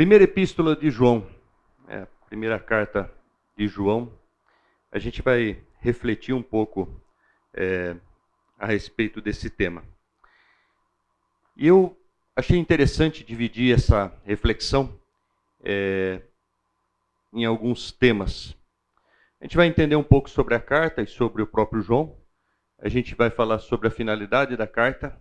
Primeira epístola de João, é, primeira carta de João, a gente vai refletir um pouco é, a respeito desse tema. E eu achei interessante dividir essa reflexão é, em alguns temas. A gente vai entender um pouco sobre a carta e sobre o próprio João. A gente vai falar sobre a finalidade da carta.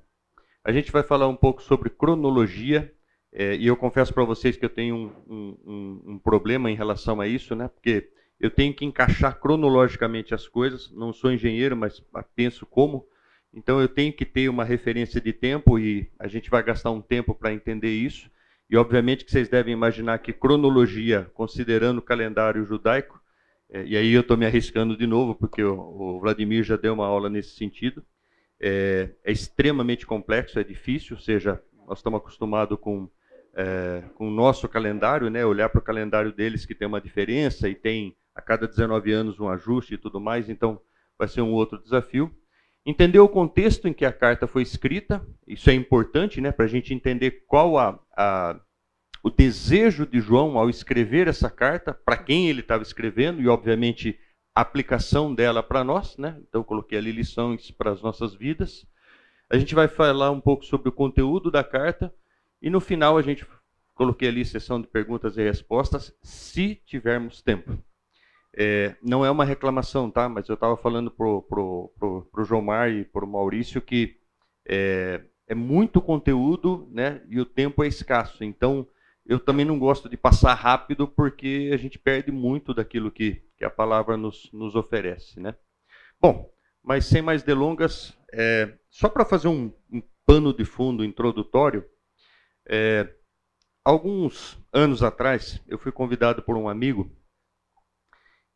A gente vai falar um pouco sobre cronologia. É, e eu confesso para vocês que eu tenho um, um, um, problema em relação a isso, né? Porque eu tenho que encaixar cronologicamente as coisas. Não sou engenheiro, mas penso como. Então eu tenho que ter uma referência de tempo e a gente vai gastar um tempo para entender isso. E obviamente que vocês devem imaginar que cronologia, considerando o calendário judaico, é, e aí eu estou me arriscando de novo, porque o, o, Vladimir já deu uma aula nesse sentido. É, é, extremamente complexo, é difícil, ou seja, nós estamos acostumados com, é, com o nosso calendário, né, olhar para o calendário deles que tem uma diferença e tem a cada 19 anos um ajuste e tudo mais, então vai ser um outro desafio. Entender o contexto em que a carta foi escrita, isso é importante né, para a gente entender qual a, a o desejo de João ao escrever essa carta, para quem ele estava escrevendo, e obviamente a aplicação dela para nós, né? Então coloquei ali lições para as nossas vidas. A gente vai falar um pouco sobre o conteúdo da carta e no final a gente coloquei ali sessão de perguntas e respostas, se tivermos tempo. É, não é uma reclamação, tá? Mas eu estava falando pro, pro, pro, pro João Mar e pro Maurício que é, é muito conteúdo, né? E o tempo é escasso. Então eu também não gosto de passar rápido porque a gente perde muito daquilo que, que a palavra nos, nos oferece. Né? Bom, mas sem mais delongas, é, só para fazer um, um, pano de fundo introdutório, é, alguns anos atrás eu fui convidado por um amigo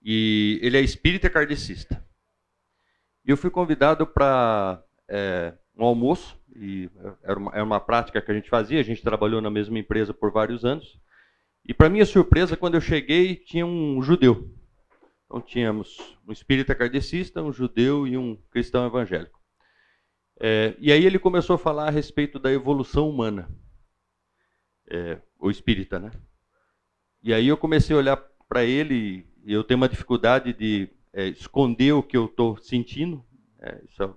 e ele é espírita kardecista. E eu fui convidado para é, um almoço e era uma, era uma prática que a gente fazia, a gente trabalhou na mesma empresa por vários anos. E para minha surpresa, quando eu cheguei, tinha um judeu. Então tínhamos um espírita kardecista, um judeu e um cristão evangélico. É, e aí ele começou a falar a respeito da evolução humana. É, o espírita, né? E aí eu comecei a olhar para ele e eu tenho uma dificuldade de é, esconder o que eu estou sentindo. É, isso é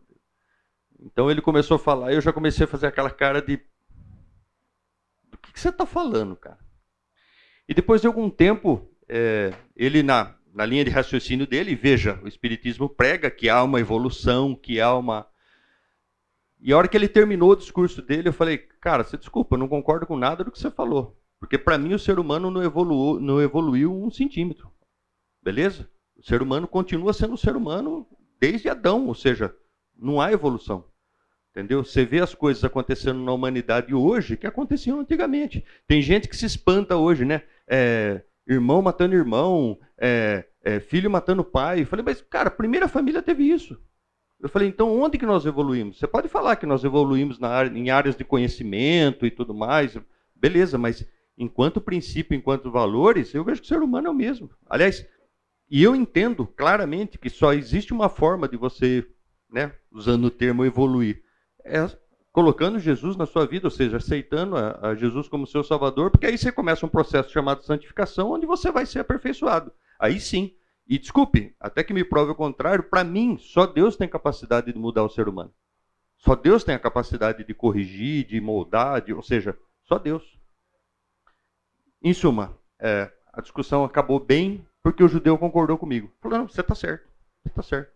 então ele começou a falar, eu já comecei a fazer aquela cara de. Do que, que você está falando, cara? E depois de algum tempo, é, ele, na, na linha de raciocínio dele, veja, o Espiritismo prega que há uma evolução, que há uma. E a hora que ele terminou o discurso dele, eu falei, cara, você desculpa, eu não concordo com nada do que você falou. Porque para mim o ser humano não evoluiu, não evoluiu um centímetro. Beleza? O ser humano continua sendo um ser humano desde Adão, ou seja, não há evolução. Entendeu? Você vê as coisas acontecendo na humanidade hoje que aconteciam antigamente. Tem gente que se espanta hoje, né? É, irmão matando irmão, é, é, filho matando pai. Eu falei, mas, cara, a primeira família teve isso. Eu falei, então onde que nós evoluímos? Você pode falar que nós evoluímos na, em áreas de conhecimento e tudo mais, beleza, mas enquanto princípio, enquanto valores, eu vejo que o ser humano é o mesmo. Aliás, e eu entendo claramente que só existe uma forma de você né, usando o termo evoluir, é colocando Jesus na sua vida, ou seja, aceitando a, a, Jesus como seu Salvador, porque aí você começa um processo chamado santificação, onde você vai ser aperfeiçoado. Aí sim. E desculpe, até que me prove o contrário, para mim, só Deus tem capacidade de mudar o ser humano. Só Deus tem a capacidade de corrigir, de moldar, de, ou seja, só Deus. Em suma, é, a discussão acabou bem porque o judeu concordou comigo. Falou, não, você está certo, você está certo.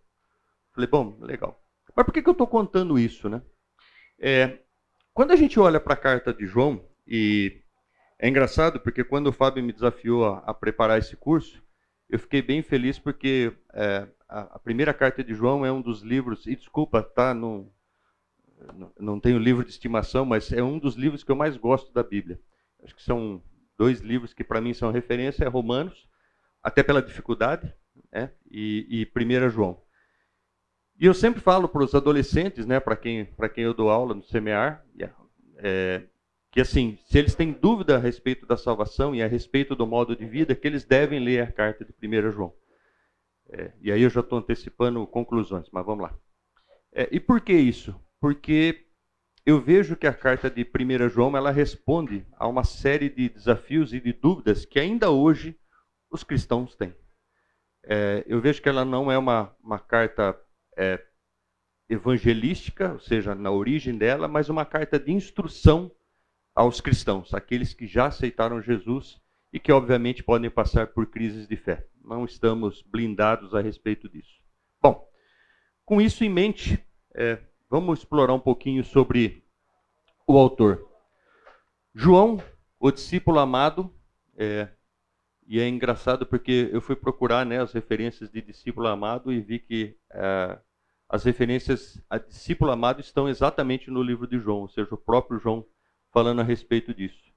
Falei, bom, legal. Mas por que, que eu estou contando isso, né? É, quando a gente olha para a carta de João, e é engraçado porque quando o Fábio me desafiou a, a preparar esse curso, eu fiquei bem feliz porque é, a, a, primeira carta de João é um dos livros, e desculpa, tá, não, não tenho livro de estimação, mas é um dos livros que eu mais gosto da Bíblia. Acho que são dois livros que para mim são referência, é Romanos, até pela dificuldade, né, e, e 1 João. E eu sempre falo para os adolescentes, né, para quem, quem eu dou aula no semear, é, que assim, se eles têm dúvida a respeito da salvação e a respeito do modo de vida, que eles devem ler a carta de 1 João. É, e aí eu já estou antecipando conclusões, mas vamos lá. É, e por que isso? Porque eu vejo que a carta de 1 João ela responde a uma série de desafios e de dúvidas que ainda hoje os cristãos têm. É, eu vejo que ela não é uma, uma carta é, evangelística, ou seja, na origem dela, mas uma carta de instrução aos cristãos, aqueles que já aceitaram Jesus e que, obviamente, podem passar por crises de fé. Não estamos blindados a respeito disso. Bom, com isso em mente, é, vamos explorar um pouquinho sobre o autor. João, o discípulo amado, é, e é engraçado porque eu fui procurar né, as referências de discípulo amado e vi que é, as referências a discípulo amado estão exatamente no livro de João, ou seja, o próprio João falando a respeito disso.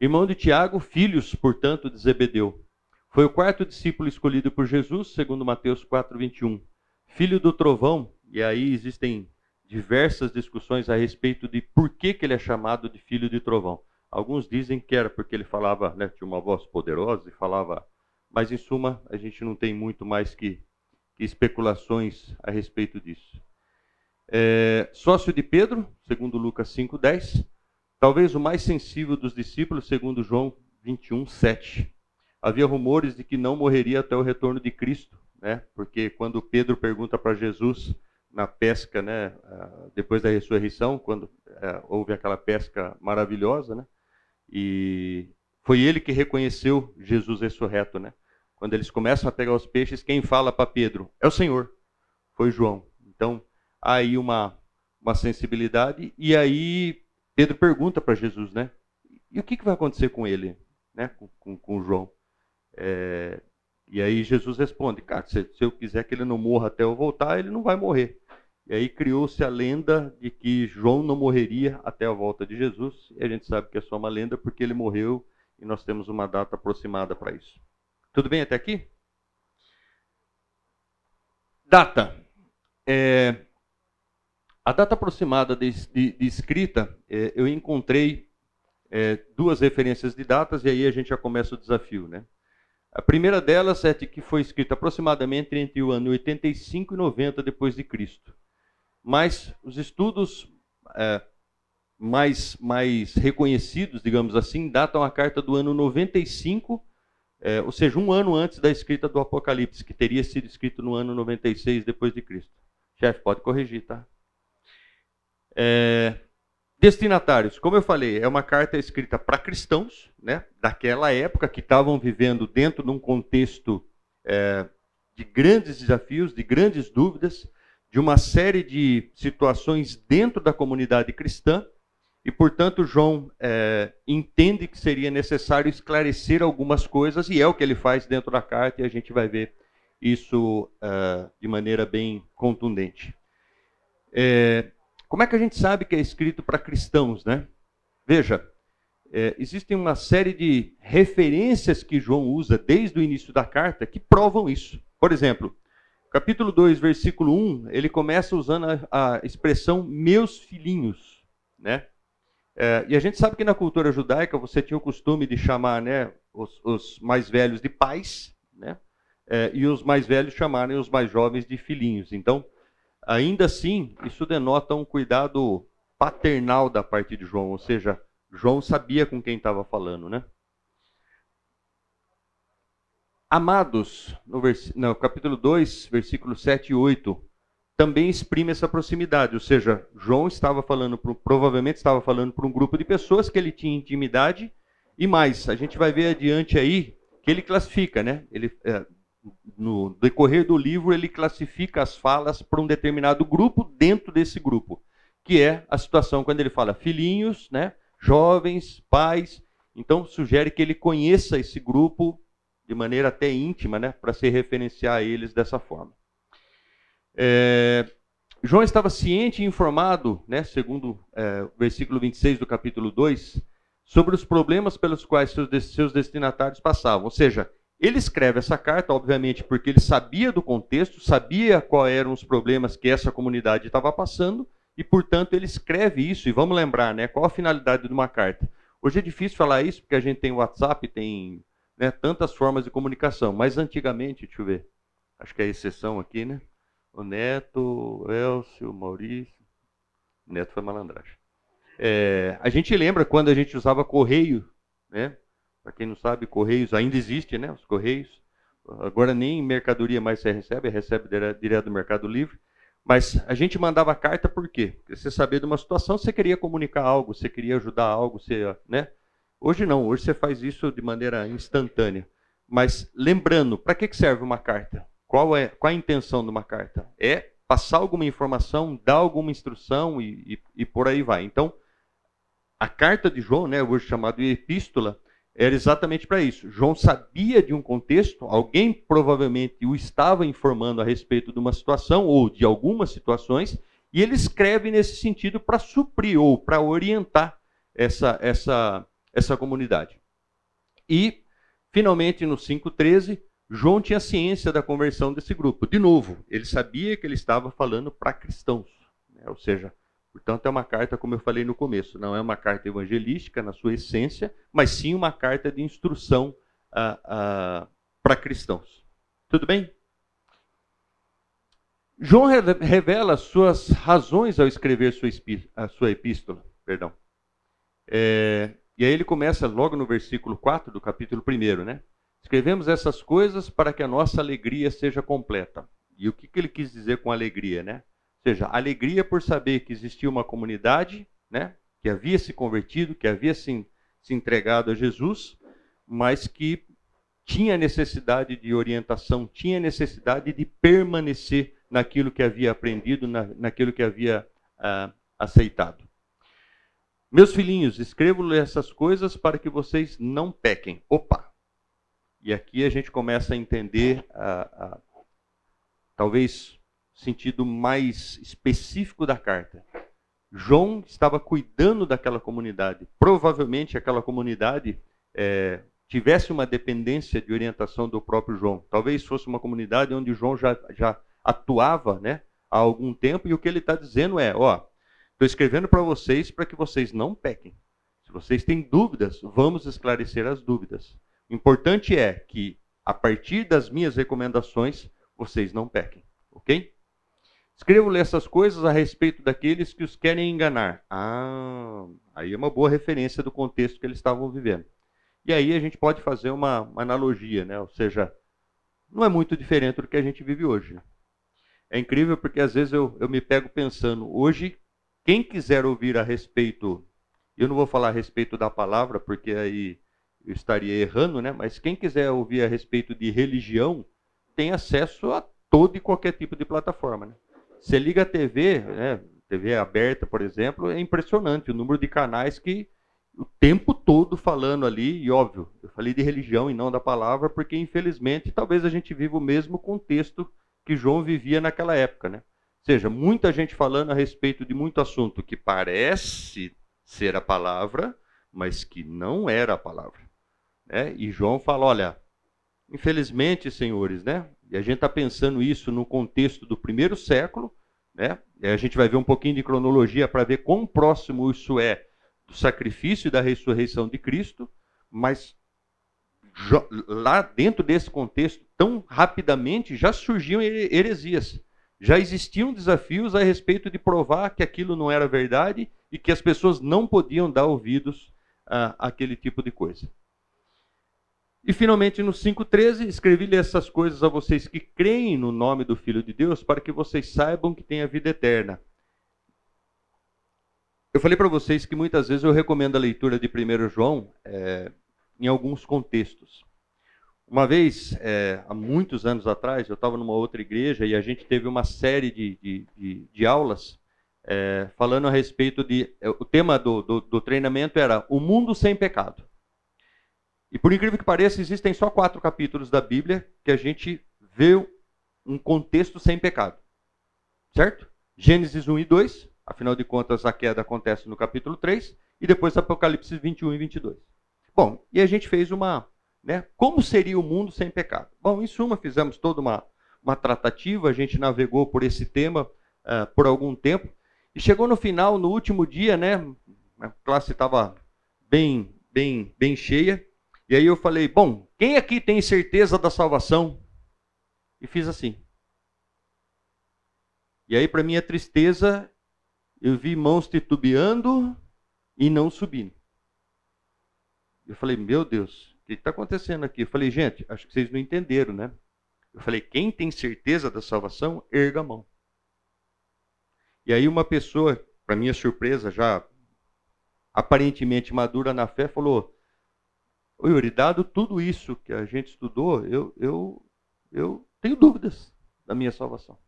Irmão de Tiago, filhos, portanto, de Zebedeu. Foi o quarto discípulo escolhido por Jesus, segundo Mateus 4:21. Filho do trovão, e aí existem diversas discussões a respeito de por que, que ele é chamado de filho de trovão. Alguns dizem que era porque ele falava, né, tinha uma voz poderosa e falava, mas em suma, a gente não tem muito mais que, que especulações a respeito disso. É, sócio de Pedro, segundo Lucas 5:10, talvez o mais sensível dos discípulos, segundo João 21:7. Havia rumores de que não morreria até o retorno de Cristo, né? Porque quando Pedro pergunta para Jesus na pesca, né, depois da ressurreição, quando é, houve aquela pesca maravilhosa, né? E foi ele que reconheceu Jesus ressurreto, né? Quando eles começam a pegar os peixes, quem fala para Pedro é o Senhor, foi João. Então, aí uma, uma sensibilidade, e aí Pedro pergunta para Jesus, né? E o que, que vai acontecer com ele, né? Com, com, com João? É, e aí Jesus responde, cara, se, se eu quiser que ele não morra até eu voltar, ele não vai morrer. E aí criou-se a lenda de que João não morreria até a volta de Jesus. E a gente sabe que é só uma lenda porque ele morreu e nós temos uma data aproximada para isso. Tudo bem até aqui? Data. É, a data aproximada de, de, de escrita, é, eu encontrei é, duas referências de datas e aí a gente já começa o desafio. Né? A primeira delas é de que foi escrita aproximadamente entre o ano 85 e 90 depois de Cristo mas os estudos é, mais, mais reconhecidos, digamos assim, datam a carta do ano 95, é, ou seja, um ano antes da escrita do Apocalipse, que teria sido escrito no ano 96 depois de Cristo. Chefe, pode corrigir, tá? É, destinatários, como eu falei, é uma carta escrita para cristãos, né, daquela época que estavam vivendo dentro de um contexto é, de grandes desafios, de grandes dúvidas, de uma série de situações dentro da comunidade cristã, e, portanto, João é, entende que seria necessário esclarecer algumas coisas, e é o que ele faz dentro da carta, e a gente vai ver isso uh, de maneira bem contundente. É, como é que a gente sabe que é escrito para cristãos, né? Veja, é, existem uma série de referências que João usa desde o início da carta que provam isso. Por exemplo, Capítulo 2, versículo 1, ele começa usando a, a expressão meus filhinhos, né? É, e a gente sabe que na cultura judaica você tinha o costume de chamar né, os, os mais velhos de pais, né? É, e os mais velhos chamarem os mais jovens de filhinhos. Então, ainda assim, isso denota um cuidado paternal da parte de João, ou seja, João sabia com quem estava falando, né? Amados, no, vers... no capítulo 2, versículos 7 e 8, também exprime essa proximidade, ou seja, João estava falando, pro, provavelmente estava falando para um grupo de pessoas que ele tinha intimidade, e mais, a gente vai ver adiante aí que ele classifica, né? Ele, é, no decorrer do livro, ele classifica as falas para um determinado grupo dentro desse grupo, que é a situação quando ele fala filhinhos, né? jovens, pais. Então, sugere que ele conheça esse grupo de maneira até íntima, né, para se referenciar a eles dessa forma. É, João estava ciente e informado, né, segundo é, o versículo 26 do capítulo 2, sobre os problemas pelos quais seus, seus destinatários passavam. Ou seja, ele escreve essa carta, obviamente, porque ele sabia do contexto, sabia quais eram os problemas que essa comunidade estava passando, e, portanto, ele escreve isso. E vamos lembrar, né, qual a finalidade de uma carta? Hoje é difícil falar isso, porque a gente tem WhatsApp, tem né, tantas formas de comunicação. Mas antigamente, deixa eu ver, acho que é a exceção aqui, né? O Neto, o Elcio, o Maurício. O Neto foi malandragem. É, a gente lembra quando a gente usava correio, né? Para quem não sabe, correios ainda existe, né? Os correios. Agora nem mercadoria mais você recebe, recebe direto do Mercado Livre. Mas a gente mandava carta por quê? Porque você sabia de uma situação, você queria comunicar algo, você queria ajudar algo, você, né? Hoje não, hoje você faz isso de maneira instantânea. Mas lembrando, para que serve uma carta? Qual é qual a intenção de uma carta? É passar alguma informação, dar alguma instrução e, e, e por aí vai. Então, a carta de João, né, hoje chamada de epístola, era exatamente para isso. João sabia de um contexto, alguém provavelmente o estava informando a respeito de uma situação ou de algumas situações, e ele escreve nesse sentido para suprir ou para orientar essa, essa, essa comunidade. E, finalmente, no 5,13, João tinha ciência da conversão desse grupo. De novo, ele sabia que ele estava falando para cristãos, né? ou seja, Portanto, é uma carta, como eu falei no começo, não é uma carta evangelística na sua essência, mas sim uma carta de instrução ah, ah, para cristãos. Tudo bem? João revela suas razões ao escrever sua, a sua epístola. Perdão. É, e aí ele começa logo no versículo 4 do capítulo 1, né? Escrevemos essas coisas para que a nossa alegria seja completa. E o que, que ele quis dizer com alegria, né? Seja, alegria por saber que existia uma comunidade, né, que havia se convertido, que havia se, se entregado a Jesus, mas que tinha necessidade de orientação, tinha necessidade de permanecer naquilo que havia aprendido, na, naquilo que havia ah, aceitado. Meus filhinhos, escrevo-lhe essas coisas para que vocês não pequem. Opa! E aqui a gente começa a entender, ah, ah, talvez sentido mais específico da carta. João estava cuidando daquela comunidade. Provavelmente aquela comunidade é, tivesse uma dependência de orientação do próprio João. Talvez fosse uma comunidade onde João já, já atuava né, há algum tempo, e o que ele está dizendo é: ó, estou escrevendo para vocês para que vocês não pequem. Se vocês têm dúvidas, vamos esclarecer as dúvidas. O importante é que, a partir das minhas recomendações, vocês não pequem. Ok? Escrevo-lhe essas coisas a respeito daqueles que os querem enganar. Ah, aí é uma boa referência do contexto que eles estavam vivendo. E aí a gente pode fazer uma, uma analogia, né? ou seja, não é muito diferente do que a gente vive hoje. É incrível porque às vezes eu, eu me pego pensando, hoje, quem quiser ouvir a respeito, eu não vou falar a respeito da palavra, porque aí eu estaria errando, né? mas quem quiser ouvir a respeito de religião, tem acesso a todo e qualquer tipo de plataforma. Né? Você liga a TV, né, TV aberta, por exemplo, é impressionante o número de canais que o tempo todo falando ali, e óbvio, eu falei de religião e não da palavra, porque infelizmente talvez a gente viva o mesmo contexto que João vivia naquela época, né? Ou seja, muita gente falando a respeito de muito assunto que parece ser a palavra, mas que não era a palavra. Né? E João fala: olha, infelizmente, senhores, né? E a gente está pensando isso no contexto do primeiro século, né? E a gente vai ver um pouquinho de cronologia para ver quão próximo isso é do sacrifício e da ressurreição de Cristo, mas lá dentro desse contexto, tão rapidamente já surgiam heresias. Já existiam desafios a respeito de provar que aquilo não era verdade e que as pessoas não podiam dar ouvidos àquele tipo de coisa. E finalmente no 5,13, escrevi-lhe essas coisas a vocês que creem no nome do Filho de Deus, para que vocês saibam que têm a vida eterna. Eu falei para vocês que muitas vezes eu recomendo a leitura de 1 João é, em alguns contextos. Uma vez, é, há muitos anos atrás, eu estava numa outra igreja e a gente teve uma série de, de, de, de aulas é, falando a respeito de. É, o tema do, do, do treinamento era O Mundo Sem Pecado. E por incrível que pareça, existem só quatro capítulos da Bíblia que a gente vê um contexto sem pecado. Certo? Gênesis 1 e 2, afinal de contas a queda acontece no capítulo 3, e depois Apocalipse 21 e 22. Bom, e a gente fez uma. Né, como seria o mundo sem pecado? Bom, em suma, fizemos toda uma, uma tratativa, a gente navegou por esse tema uh, por algum tempo, e chegou no final, no último dia, né, a classe estava bem, bem, bem cheia, e aí eu falei: bom, quem aqui tem certeza da salvação? E fiz assim. E aí, para minha tristeza, eu vi mãos titubeando e não subindo. Eu falei, meu Deus, o que está acontecendo aqui? Eu falei, gente, acho que vocês não entenderam, né? Eu falei, quem tem certeza da salvação, erga a mão. E aí uma pessoa, para minha surpresa, já aparentemente madura na fé, falou: Ô Yuri, dado tudo isso que a gente estudou, eu, eu, eu tenho dúvidas da minha salvação.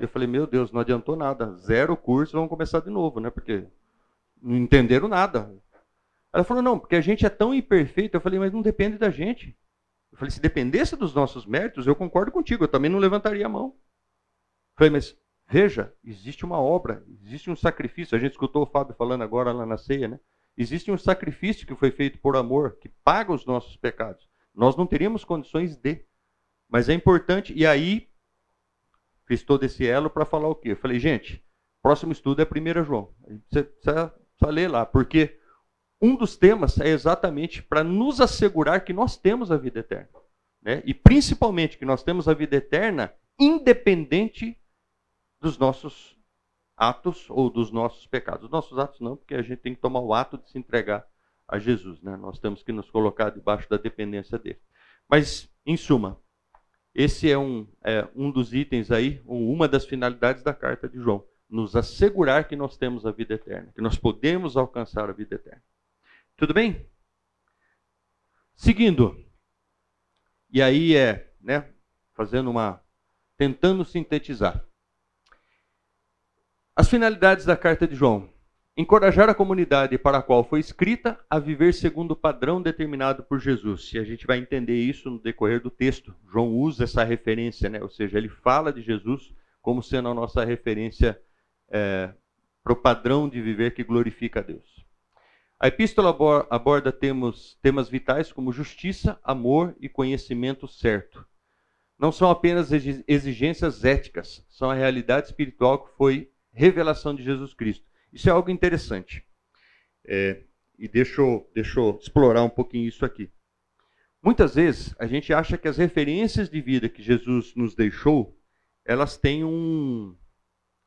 Eu falei, meu Deus, não adiantou nada. Zero curso, vamos começar de novo, né? Porque não entenderam nada. Ela falou, não, porque a gente é tão imperfeito. Eu falei, mas não depende da gente. Eu falei, se dependesse dos nossos méritos, eu concordo contigo, eu também não levantaria a mão. Eu falei, mas Veja, existe uma obra, existe um sacrifício. A gente escutou o Fábio falando agora lá na ceia, né? Existe um sacrifício que foi feito por amor, que paga os nossos pecados. Nós não teríamos condições de. Mas é importante, e aí fiz todo esse elo para falar o quê? Eu falei, gente, próximo estudo é 1 João. Você precisa ler lá, porque um dos temas é exatamente para nos assegurar que nós temos a vida eterna. Né? E principalmente que nós temos a vida eterna independente dos nossos atos ou dos nossos pecados. Os nossos atos não, porque a gente tem que tomar o ato de se entregar a Jesus. Né? Nós temos que nos colocar debaixo da dependência dele. Mas, em suma, esse é um, é um dos itens aí, uma das finalidades da carta de João. Nos assegurar que nós temos a vida eterna, que nós podemos alcançar a vida eterna. Tudo bem? Seguindo. E aí é, né, fazendo uma. tentando sintetizar. As finalidades da carta de João: encorajar a comunidade para a qual foi escrita a viver segundo o padrão determinado por Jesus. E a gente vai entender isso no decorrer do texto. João usa essa referência, né? ou seja, ele fala de Jesus como sendo a nossa referência é, para o padrão de viver que glorifica a Deus. A epístola aborda temas, temas vitais como justiça, amor e conhecimento certo. Não são apenas exigências éticas, são a realidade espiritual que foi revelação de Jesus Cristo. Isso é algo interessante. É, e deixa eu, deixa eu explorar um pouquinho isso aqui. Muitas vezes a gente acha que as referências de vida que Jesus nos deixou, elas têm um,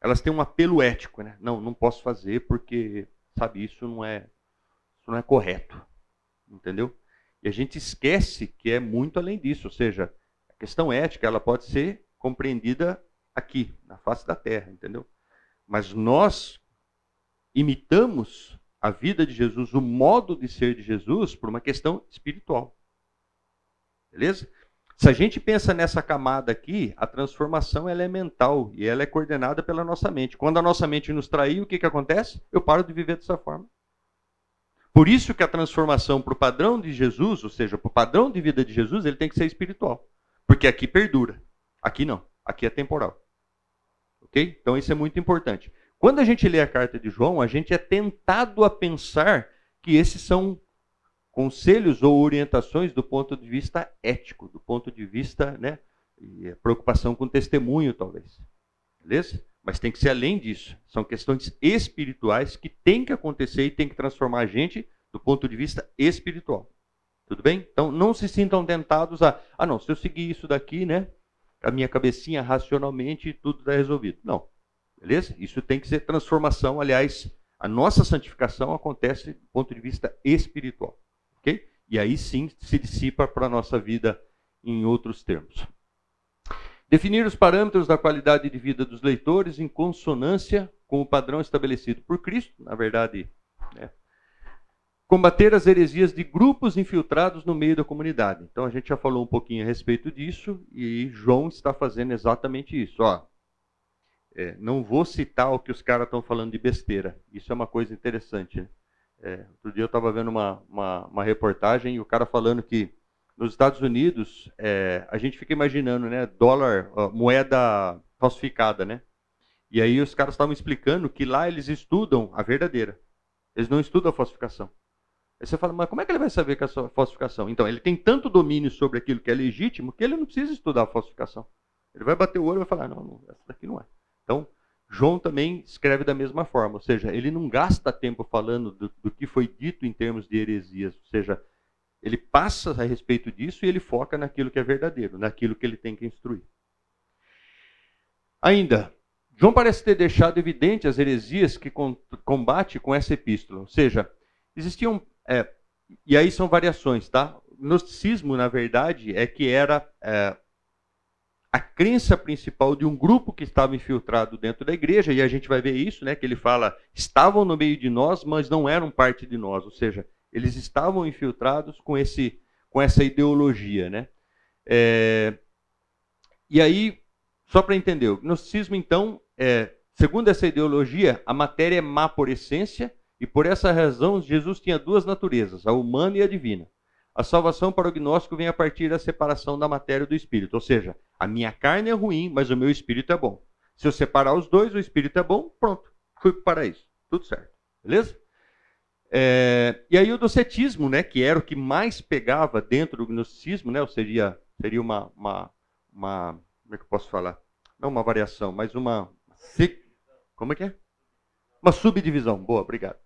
elas têm um apelo ético, né? Não, não posso fazer porque, sabe, isso não é, isso não é correto, entendeu? E a gente esquece que é muito além disso, ou seja, a questão ética ela pode ser compreendida aqui, na face da terra, entendeu? Mas nós imitamos a vida de Jesus, o modo de ser de Jesus, por uma questão espiritual. Beleza? Se a gente pensa nessa camada aqui, a transformação ela é mental e ela é coordenada pela nossa mente. Quando a nossa mente nos trair, o que, que acontece? Eu paro de viver dessa forma. Por isso que a transformação para o padrão de Jesus, ou seja, para o padrão de vida de Jesus, ele tem que ser espiritual. Porque aqui perdura. Aqui não. Aqui é temporal. Ok? Então isso é muito importante. Quando a gente lê a carta de João, a gente é tentado a pensar que esses são conselhos ou orientações do ponto de vista ético, do ponto de vista, né, preocupação com testemunho, talvez. Beleza? Mas tem que ser além disso. São questões espirituais que têm que acontecer e tem que transformar a gente do ponto de vista espiritual. Tudo bem? Então não se sintam tentados a, ah não, se eu seguir isso daqui, né, a minha cabecinha racionalmente tudo está resolvido. Não. Beleza? Isso tem que ser transformação. Aliás, a nossa santificação acontece do ponto de vista espiritual. Ok? E aí sim se dissipa para a nossa vida em outros termos. Definir os parâmetros da qualidade de vida dos leitores em consonância com o padrão estabelecido por Cristo. Na verdade, né, combater as heresias de grupos infiltrados no meio da comunidade. Então a gente já falou um pouquinho a respeito disso e João está fazendo exatamente isso. Ó, é, não vou citar o que os caras estão falando de besteira. Isso é uma coisa interessante. Né? É, outro dia eu estava vendo uma, uma, uma, reportagem e o cara falando que nos Estados Unidos é, a gente fica imaginando, né, dólar, ó, moeda falsificada, né? E aí os caras estavam explicando que lá eles estudam a verdadeira. Eles não estudam a falsificação. Aí você fala, mas como é que ele vai saber que é falsificação? Então, ele tem tanto domínio sobre aquilo que é legítimo que ele não precisa estudar a falsificação. Ele vai bater o olho e vai falar, não, não essa daqui não é. Então, João também escreve da mesma forma, ou seja, ele não gasta tempo falando do, do que foi dito em termos de heresias, ou seja, ele passa a respeito disso e ele foca naquilo que é verdadeiro, naquilo que ele tem que instruir. Ainda, João parece ter deixado evidente as heresias que combate com essa epístola. Ou seja, existiam. É, e aí são variações, tá? Gnosticismo, na verdade, é que era é, a crença principal de um grupo que estava infiltrado dentro da igreja, e a gente vai ver isso, né? Que ele fala, estavam no meio de nós, mas não eram parte de nós. Ou seja, eles estavam infiltrados com, esse, com essa ideologia, né? É, e aí, só para entender, o gnosticismo, então, é, segundo essa ideologia, a matéria é má por essência, e por essa razão Jesus tinha duas naturezas, a humana e a divina. A salvação para o gnóstico vem a partir da separação da matéria do espírito, ou seja, a minha carne é ruim, mas o meu espírito é bom. Se eu separar os dois, o espírito é bom, pronto, fui para o paraíso, tudo certo, beleza? É, e aí o docetismo, né, que era o que mais pegava dentro do gnosticismo, né, ou seria, seria uma, uma, uma, como é que eu posso falar? Não uma variação, mas uma, como é que é? Uma subdivisão, boa, obrigado.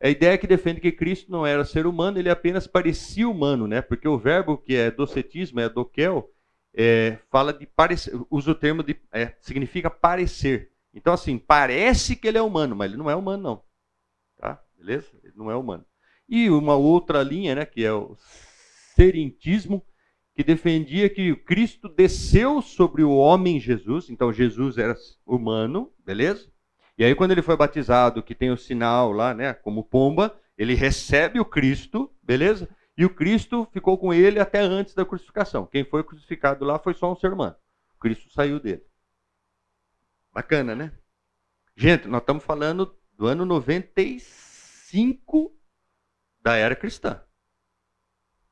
A ideia que defende que Cristo não era ser humano, ele apenas parecia humano, né? Porque o verbo que é docetismo, é doquel, é, fala de parecer, usa o termo de, é, significa parecer. Então, assim, parece que ele é humano, mas ele não é humano, não. Tá? Beleza? Ele não é humano. E uma outra linha, né, que é o serintismo, que defendia que Cristo desceu sobre o homem Jesus, então Jesus era humano, beleza? E aí quando ele foi batizado, que tem o sinal lá, né, como pomba, ele recebe o Cristo, beleza? E o Cristo ficou com ele até antes da crucificação. Quem foi crucificado lá foi só um ser humano. O Cristo saiu dele. Bacana, né? Gente, nós estamos falando do ano 95 da era cristã.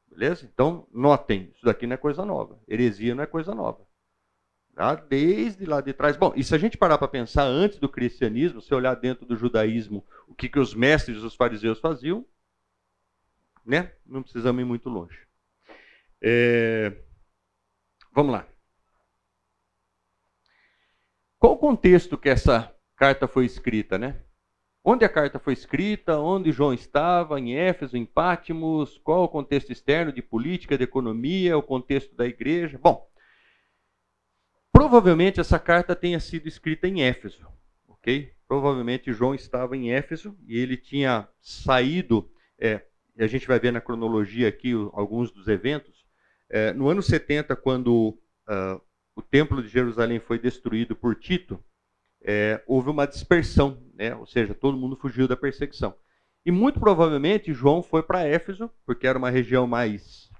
Beleza? Então, notem, isso daqui não é coisa nova. Heresia não é coisa nova. Tá? Desde lá de trás. Bom, e se a gente parar para pensar antes do cristianismo, se olhar dentro do judaísmo, o que, que os mestres os fariseus faziam, né? Não precisamos ir muito longe. É... Vamos lá. Qual o contexto que essa carta foi escrita, né? Onde a carta foi escrita, onde João estava, em Éfeso, em Pátimos, qual o contexto externo de política, de economia, o contexto da igreja. Bom, provavelmente essa carta tenha sido escrita em Éfeso, ok? Provavelmente João estava em Éfeso e ele tinha saído, é, e a gente vai ver na cronologia aqui alguns dos eventos. É, no ano 70, quando uh, o templo de Jerusalém foi destruído por Tito, é, houve uma dispersão, né? ou seja, todo mundo fugiu da perseguição. E muito provavelmente João foi para Éfeso, porque era uma região mais,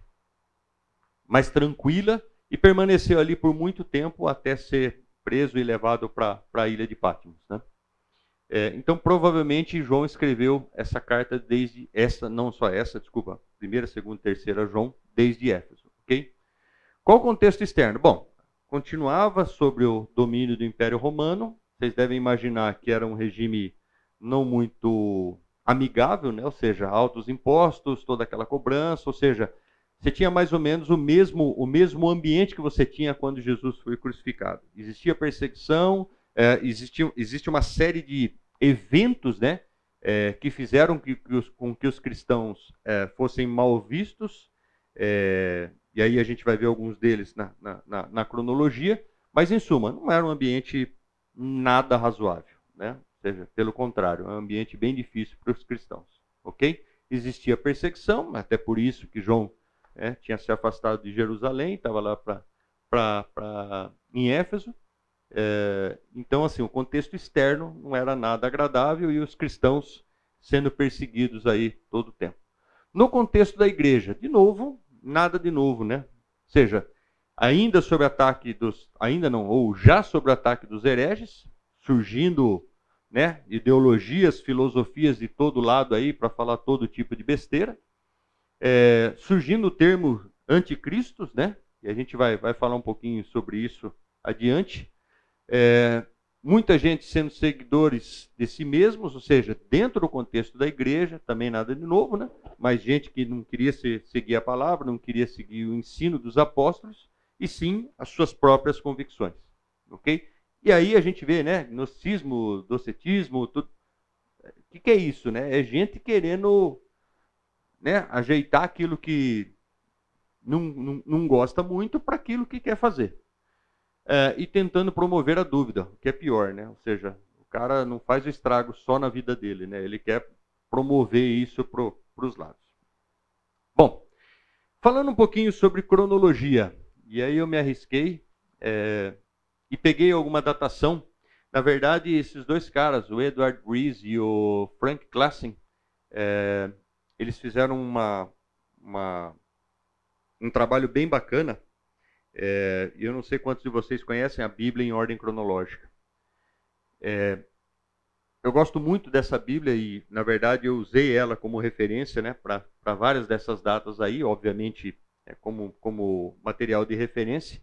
mais tranquila, e permaneceu ali por muito tempo até ser preso e levado para a ilha de Patmos. Né? É, então, provavelmente, João escreveu essa carta desde essa, não só essa, desculpa, primeira, segunda, terceira João, desde Éfeso. ok? Qual o contexto externo? Bom, continuava sobre o domínio do Império Romano, vocês devem imaginar que era um regime não muito amigável, né? ou seja, altos impostos, toda aquela cobrança, ou seja, você tinha mais ou menos o mesmo, o mesmo ambiente que você tinha quando Jesus foi crucificado. Existia perseguição, é, existia, existe uma série de eventos né, é, que fizeram que, que os, com que os cristãos é, fossem mal vistos, é, e aí a gente vai ver alguns deles na, na, na, na cronologia, mas em suma, não era um ambiente nada razoável, né? Ou seja, pelo contrário, é um ambiente bem difícil para os cristãos, ok? Existia perseguição, até por isso que João é, tinha se afastado de Jerusalém, estava lá para em Éfeso. É, então, assim, o contexto externo não era nada agradável e os cristãos sendo perseguidos aí todo o tempo. No contexto da igreja, de novo, nada de novo, né? Ou seja, ainda sob ataque dos, ainda não, ou já sob ataque dos hereges, surgindo né, ideologias, filosofias de todo lado aí para falar todo tipo de besteira, é, surgindo o termo anticristos, né? E a gente vai, vai falar um pouquinho sobre isso adiante. É, muita gente sendo seguidores de si mesmos, ou seja, dentro do contexto da igreja, também nada de novo, né? Mas gente que não queria seguir a palavra, não queria seguir o ensino dos apóstolos, e sim as suas próprias convicções. Ok? E aí a gente vê, né? Gnosticismo, docetismo, tudo. O que, que é isso, né? É gente querendo né, ajeitar aquilo que não, não, não gosta muito para aquilo que quer fazer. é, e tentando promover a dúvida, o que é pior, né? Ou seja, o cara não faz o estrago só na vida dele, né? Ele quer promover isso para os lados. Bom, falando um pouquinho sobre cronologia, e aí eu me arrisquei é, e peguei alguma datação. Na verdade, esses dois caras, o Edward Rees e o Frank Klassen, é, eles fizeram uma, uma, um trabalho bem bacana é, eu não sei quantos de vocês conhecem a Bíblia em ordem cronológica. É, eu gosto muito dessa Bíblia e, na verdade, eu usei ela como referência né, para várias dessas datas aí, obviamente, é, como, como material de referência,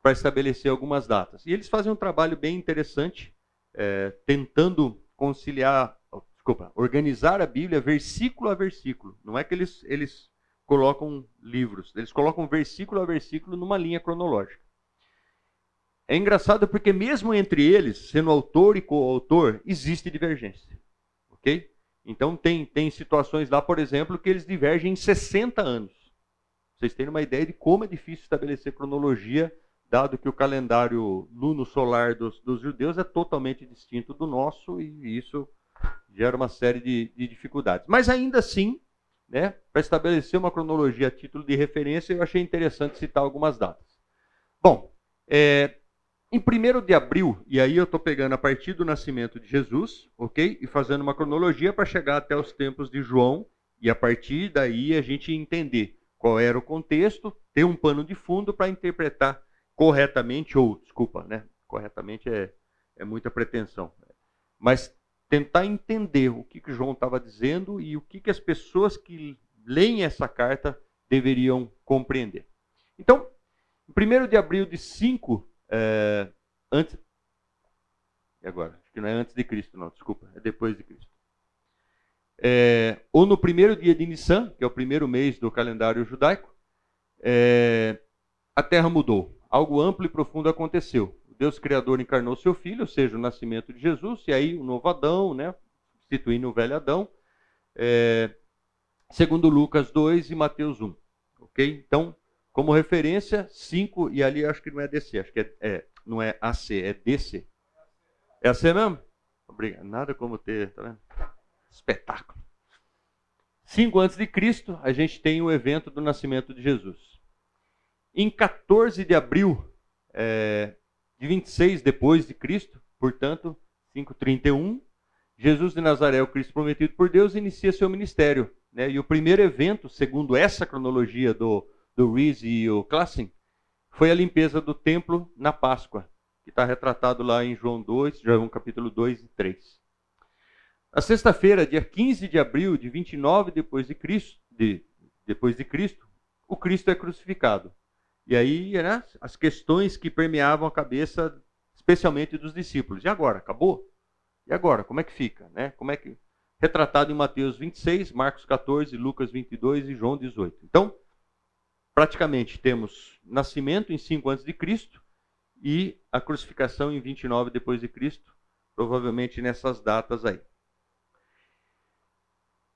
para estabelecer algumas datas. E eles fazem um trabalho bem interessante, é, tentando conciliar, desculpa, organizar a Bíblia versículo a versículo. Não é que eles, eles colocam livros, eles colocam versículo a versículo numa linha cronológica. É engraçado porque mesmo entre eles, sendo autor e coautor, existe divergência. OK? Então tem tem situações lá, por exemplo, que eles divergem em 60 anos. Vocês têm uma ideia de como é difícil estabelecer cronologia, dado que o calendário luno solar dos, dos judeus é totalmente distinto do nosso e isso gera uma série de, de dificuldades. Mas ainda assim, né, para estabelecer uma cronologia a título de referência, eu achei interessante citar algumas datas. Bom, é, em 1 de abril, e aí eu estou pegando a partir do nascimento de Jesus, ok? E fazendo uma cronologia para chegar até os tempos de João, e a partir daí a gente entender qual era o contexto, ter um pano de fundo para interpretar corretamente, ou, desculpa, né? Corretamente é, é muita pretensão. Mas tentar entender o que, que João estava dizendo e o que, que as pessoas que leem essa carta deveriam compreender. Então, em 1 de abril de 5, é, antes. E agora? Acho que não é antes de Cristo, não, desculpa, é depois de Cristo. É, ou no primeiro dia de Nissan, que é o primeiro mês do calendário judaico, é, a terra mudou. Algo amplo e profundo aconteceu. Deus Criador encarnou seu filho, ou seja, o nascimento de Jesus, e aí o novo Adão, né, substituindo o velho Adão, é, segundo Lucas 2 e Mateus 1. Ok? Então, como referência, 5, e ali acho que não é DC, acho que é, é, não é AC, é DC. É AC mesmo? Obrigado. Nada como ter, tá vendo? Espetáculo. 5 antes de Cristo, a gente tem o evento do nascimento de Jesus. Em 14 de abril, é, de 26 depois de Cristo, portanto, 531, Jesus de Nazaré, o Cristo prometido por Deus, inicia seu ministério. Né? E o primeiro evento, segundo essa cronologia do, do Rees e o Klassen, foi a limpeza do templo na Páscoa, que está retratado lá em João 2, João capítulo 2 e 3. Na sexta-feira, dia 15 de abril de 29 depois de Cristo, de, depois de Cristo, o Cristo é crucificado. E aí, né, as questões que permeavam a cabeça, especialmente dos discípulos. E agora? Acabou? E agora? Como é que fica? Né? Como é que retratado em Mateus 26, Marcos 14, Lucas 22 e João 18. Então, praticamente temos nascimento em 5 antes de Cristo e a crucificação em 29 depois de Cristo, provavelmente nessas datas aí.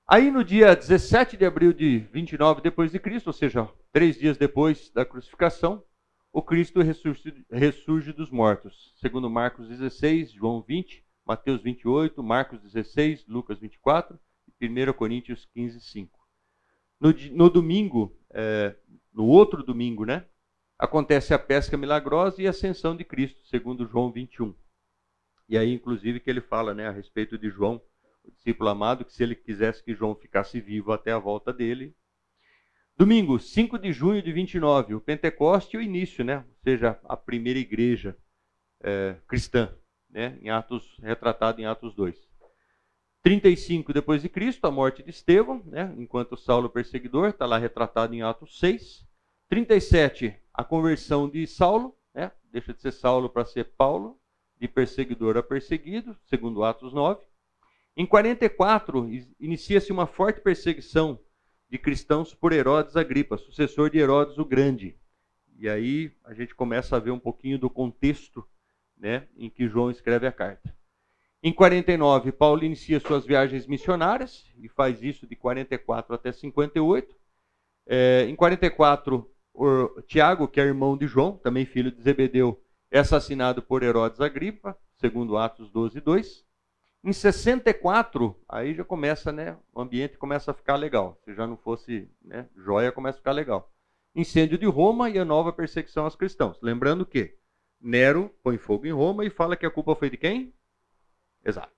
Aí no dia 17 de abril de 29 depois de Cristo, ou seja, três dias depois da crucificação, o Cristo ressurge, ressurge dos mortos, segundo Marcos 16, João 20, Mateus 28, Marcos 16, Lucas 24 e 1 Coríntios 15, 5. No, no domingo, é, no outro domingo, né, acontece a pesca milagrosa e a ascensão de Cristo, segundo João 21. E aí, inclusive, que ele fala né, a respeito de João o discípulo amado, que se ele quisesse que João ficasse vivo até a volta dele. Domingo, 5 de junho de 29, o Pentecoste e o início, né? ou seja, a primeira igreja é, cristã, né? em Atos, retratado em Atos 2. 35 depois de Cristo, a morte de Estevão, né? enquanto Saulo perseguidor, está lá retratado em Atos 6. 37, a conversão de Saulo, né? deixa de ser Saulo para ser Paulo, de perseguidor a perseguido, segundo Atos 9. Em 44, inicia-se uma forte perseguição de cristãos por Herodes Agripa, sucessor de Herodes o Grande. E aí a gente começa a ver um pouquinho do contexto né, em que João escreve a carta. Em 49, Paulo inicia suas viagens missionárias e faz isso de 44 até 58. É, em 44, o Tiago, que é irmão de João, também filho de Zebedeu, é assassinado por Herodes Agripa, segundo Atos 12, 2. Em 64, aí já começa, né, o ambiente começa a ficar legal. Se já não fosse né, joia, começa a ficar legal. Incêndio de Roma e a nova perseguição aos cristãos. Lembrando que Nero põe fogo em Roma e fala que a culpa foi de quem? Exato.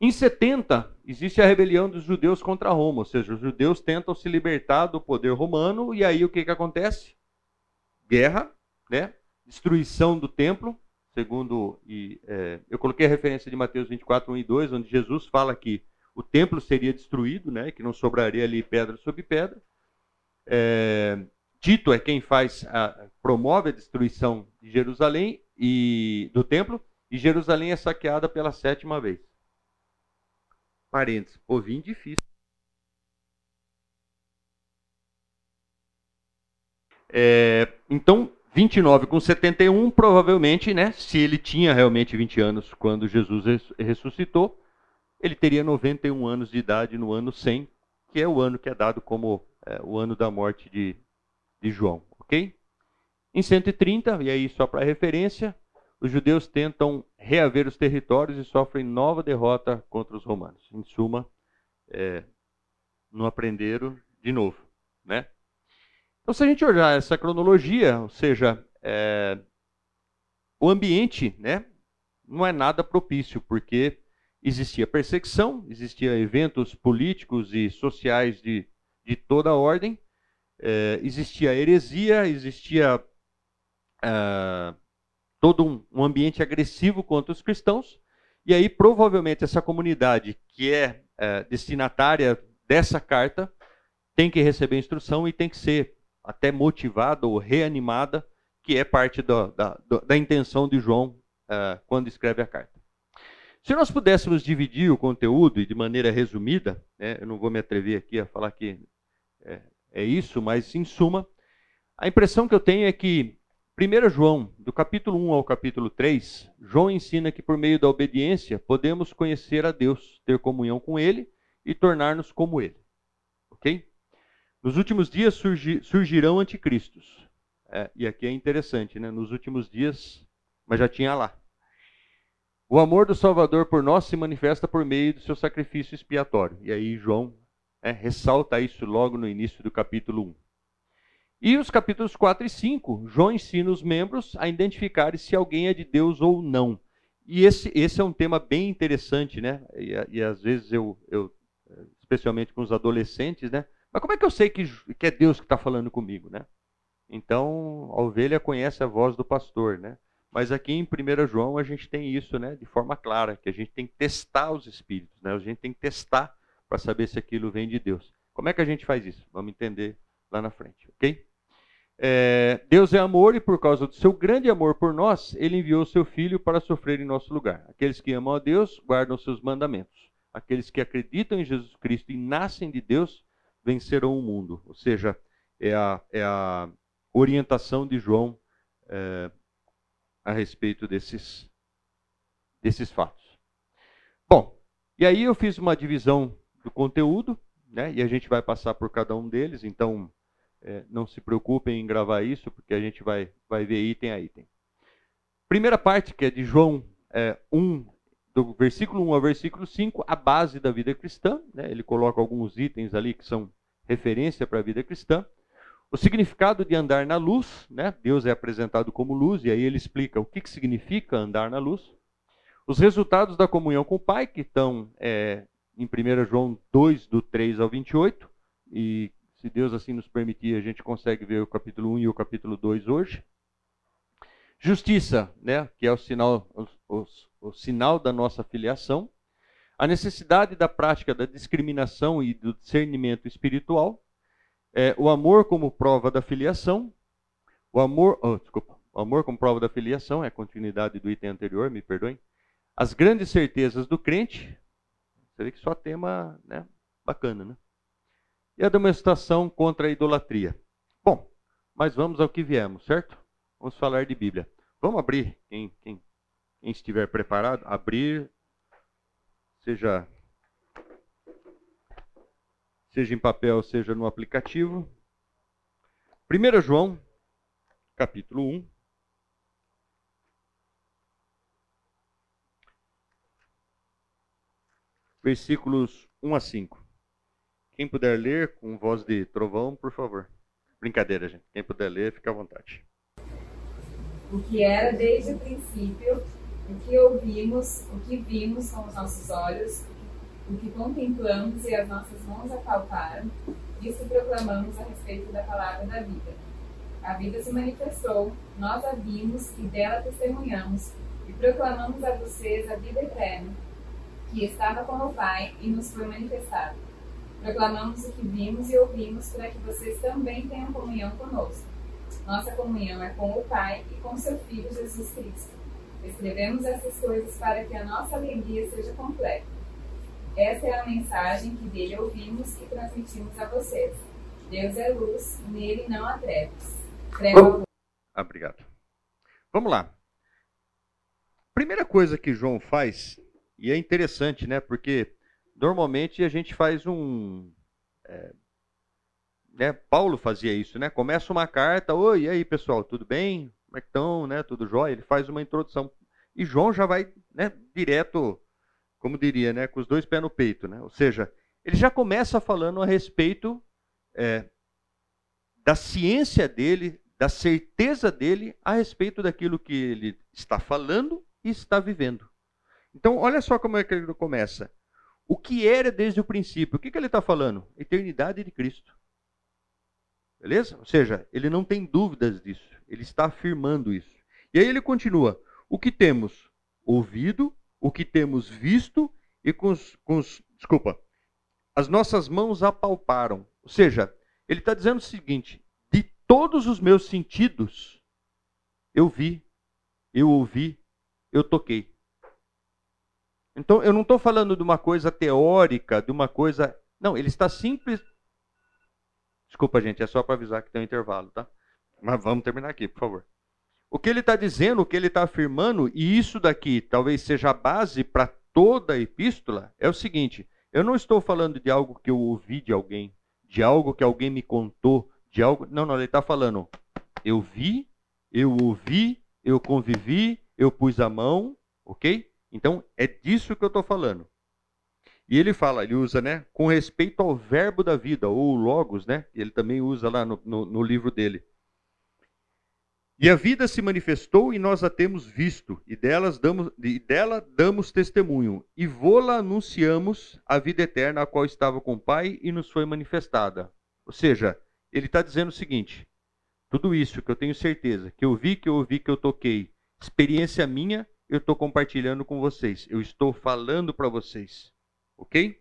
Em 70, existe a rebelião dos judeus contra Roma, ou seja, os judeus tentam se libertar do poder romano, e aí o que, que acontece? Guerra, né? destruição do templo, segundo. E, é, eu coloquei a referência de Mateus 24, 1 e 2, onde Jesus fala que o templo seria destruído, né? que não sobraria ali pedra sobre pedra. É, Tito é quem faz a, promove a destruição de Jerusalém e do templo, e Jerusalém é saqueada pela sétima vez parênteses, ovinho difícil. É, então, 29 com 71, provavelmente, né, se ele tinha realmente 20 anos quando Jesus ressuscitou, ele teria 91 anos de idade no ano 100, que é o ano que é dado como é, o ano da morte de, de João, ok? Em 130, e aí só para referência, os judeus tentam reaver os territórios e sofrem nova derrota contra os romanos. Em suma, é, não aprenderam de novo. Né? Então, se a gente olhar essa cronologia, ou seja, é, o ambiente né, não é nada propício, porque existia perseguição, existia eventos políticos e sociais de, de toda a ordem, é, existia heresia, existia. É, todo um, um ambiente agressivo contra os cristãos. E aí, provavelmente, essa comunidade que é, é destinatária dessa carta tem que receber instrução e tem que ser até motivada ou reanimada, que é parte da, da, da intenção de João uh, quando escreve a carta. Se nós pudéssemos dividir o conteúdo e de maneira resumida, né, eu não vou me atrever aqui a falar que é, é isso, mas em suma, a impressão que eu tenho é que 1 João, do capítulo 1 ao capítulo 3, João ensina que por meio da obediência podemos conhecer a Deus, ter comunhão com Ele e tornar-nos como Ele. Ok? Nos últimos dias surgi, surgirão anticristos. É, e aqui é interessante, né? Nos últimos dias, mas já tinha lá. O amor do Salvador por nós se manifesta por meio do seu sacrifício expiatório. E aí João é, ressalta isso logo no início do capítulo 1. E os capítulos 4 e 5, João ensina os membros a identificarem se alguém é de Deus ou não. E esse, esse é um tema bem interessante, né? E, e às vezes eu, eu, especialmente com os adolescentes, né? Mas como é que eu sei que, que é Deus que está falando comigo, né? Então, a ovelha conhece a voz do pastor, né? Mas aqui em 1 João a gente tem isso, né? De forma clara, que a gente tem que testar os espíritos, né? A gente tem que testar para saber se aquilo vem de Deus. Como é que a gente faz isso? Vamos entender lá na frente, ok? É, Deus é amor e por causa do seu grande amor por nós, ele enviou seu Filho para sofrer em nosso lugar. Aqueles que amam a Deus guardam seus mandamentos. Aqueles que acreditam em Jesus Cristo e nascem de Deus vencerão o mundo. Ou seja, é a, é a orientação de João é, a respeito desses, desses fatos. Bom, e aí eu fiz uma divisão do conteúdo, né, e a gente vai passar por cada um deles. Então, é, não se preocupem em gravar isso, porque a gente vai, vai ver item a item. Primeira parte, que é de João é, 1, do versículo 1 ao versículo 5, a base da vida cristã. Né? Ele coloca alguns itens ali que são referência para a vida cristã. O significado de andar na luz, né? Deus é apresentado como luz, e aí ele explica o que, que significa andar na luz. Os resultados da comunhão com o Pai, que estão é, em 1 João 2, do 3 ao 28, e se Deus assim nos permitir, a gente consegue ver o capítulo 1 e o capítulo 2 hoje. Justiça, né, que é o sinal, o, o, sinal da nossa filiação. A necessidade da prática da discriminação e do discernimento espiritual. É, o amor como prova da filiação. O amor, oh, desculpa, o amor como prova da filiação é a continuidade do item anterior, me perdoem. As grandes certezas do crente. Você vê que só tema né, bacana, né? e a demonstração contra a idolatria. Bom, mas vamos ao que viemos, certo? Vamos falar de Bíblia. Vamos abrir, quem, quem, quem estiver preparado, abrir, seja, seja em papel, seja no aplicativo. 1 João, capítulo 1. Versículos 1 a 5. Quem puder ler com voz de trovão, por favor. Brincadeira, gente. Quem puder ler, fica à vontade. O que era desde o princípio, o que ouvimos, o que vimos com os nossos olhos, o que contemplamos e as nossas mãos apalparam, isso proclamamos a respeito da palavra da vida. A vida se manifestou, nós a vimos e dela testemunhamos, e proclamamos a vocês a vida eterna, que estava com o Pai e nos foi manifestada. Proclamamos o que vimos e ouvimos para que vocês também tenham comunhão conosco. Nossa comunhão é com o Pai e com seu Filho Jesus Cristo. Escrevemos essas coisas para que a nossa alegria seja completa. Essa é a mensagem que dele ouvimos e transmitimos a vocês. Deus é luz, nele não há trevas. Treva ah, Obrigado. Vamos lá. Primeira coisa que João faz, e é interessante, né? Porque normalmente a gente faz um. É, né, Paulo fazia isso, né? Começa uma carta, oi, e aí pessoal, tudo bem? Como é que estão, né? Tudo jóia? Ele faz uma introdução. E João já vai né, direto como diria, né, com os dois pés no peito. Né? Ou seja, ele já começa falando a respeito é, da ciência dele, da certeza dele a respeito daquilo que ele está falando e está vivendo. Então, olha só como é que ele começa. O que era desde o princípio? O que, que ele está falando? Eternidade de Cristo. Beleza? Ou seja, ele não tem dúvidas disso. Ele está afirmando isso. E aí ele continua: o que temos ouvido, o que temos visto e com os, com os desculpa, as nossas mãos apalparam. Ou seja, ele está dizendo o seguinte: de todos os meus sentidos, eu vi, eu ouvi, eu toquei. Então, eu não estou falando de uma coisa teórica, de uma coisa. Não, ele está simples. Desculpa, gente, é só para avisar que tem um intervalo, tá? Mas vamos terminar aqui, por favor. O que ele está dizendo, o que ele está afirmando, e isso daqui talvez seja a base para toda a epístola, é o seguinte: eu não estou falando de algo que eu ouvi de alguém, de algo que alguém me contou, de algo. Não, não, ele está falando. Eu vi, eu ouvi, eu convivi, eu pus a mão, ok? Então é disso que eu estou falando. E ele fala, ele usa, né, com respeito ao verbo da vida, ou logos, né? Ele também usa lá no, no, no livro dele. E a vida se manifestou e nós a temos visto, e, delas damos, e dela damos testemunho, e vô-la anunciamos a vida eterna, a qual estava com o Pai e nos foi manifestada. Ou seja, ele está dizendo o seguinte: tudo isso que eu tenho certeza, que eu vi, que eu ouvi, que eu toquei, experiência minha, eu estou compartilhando com vocês, eu estou falando para vocês, ok?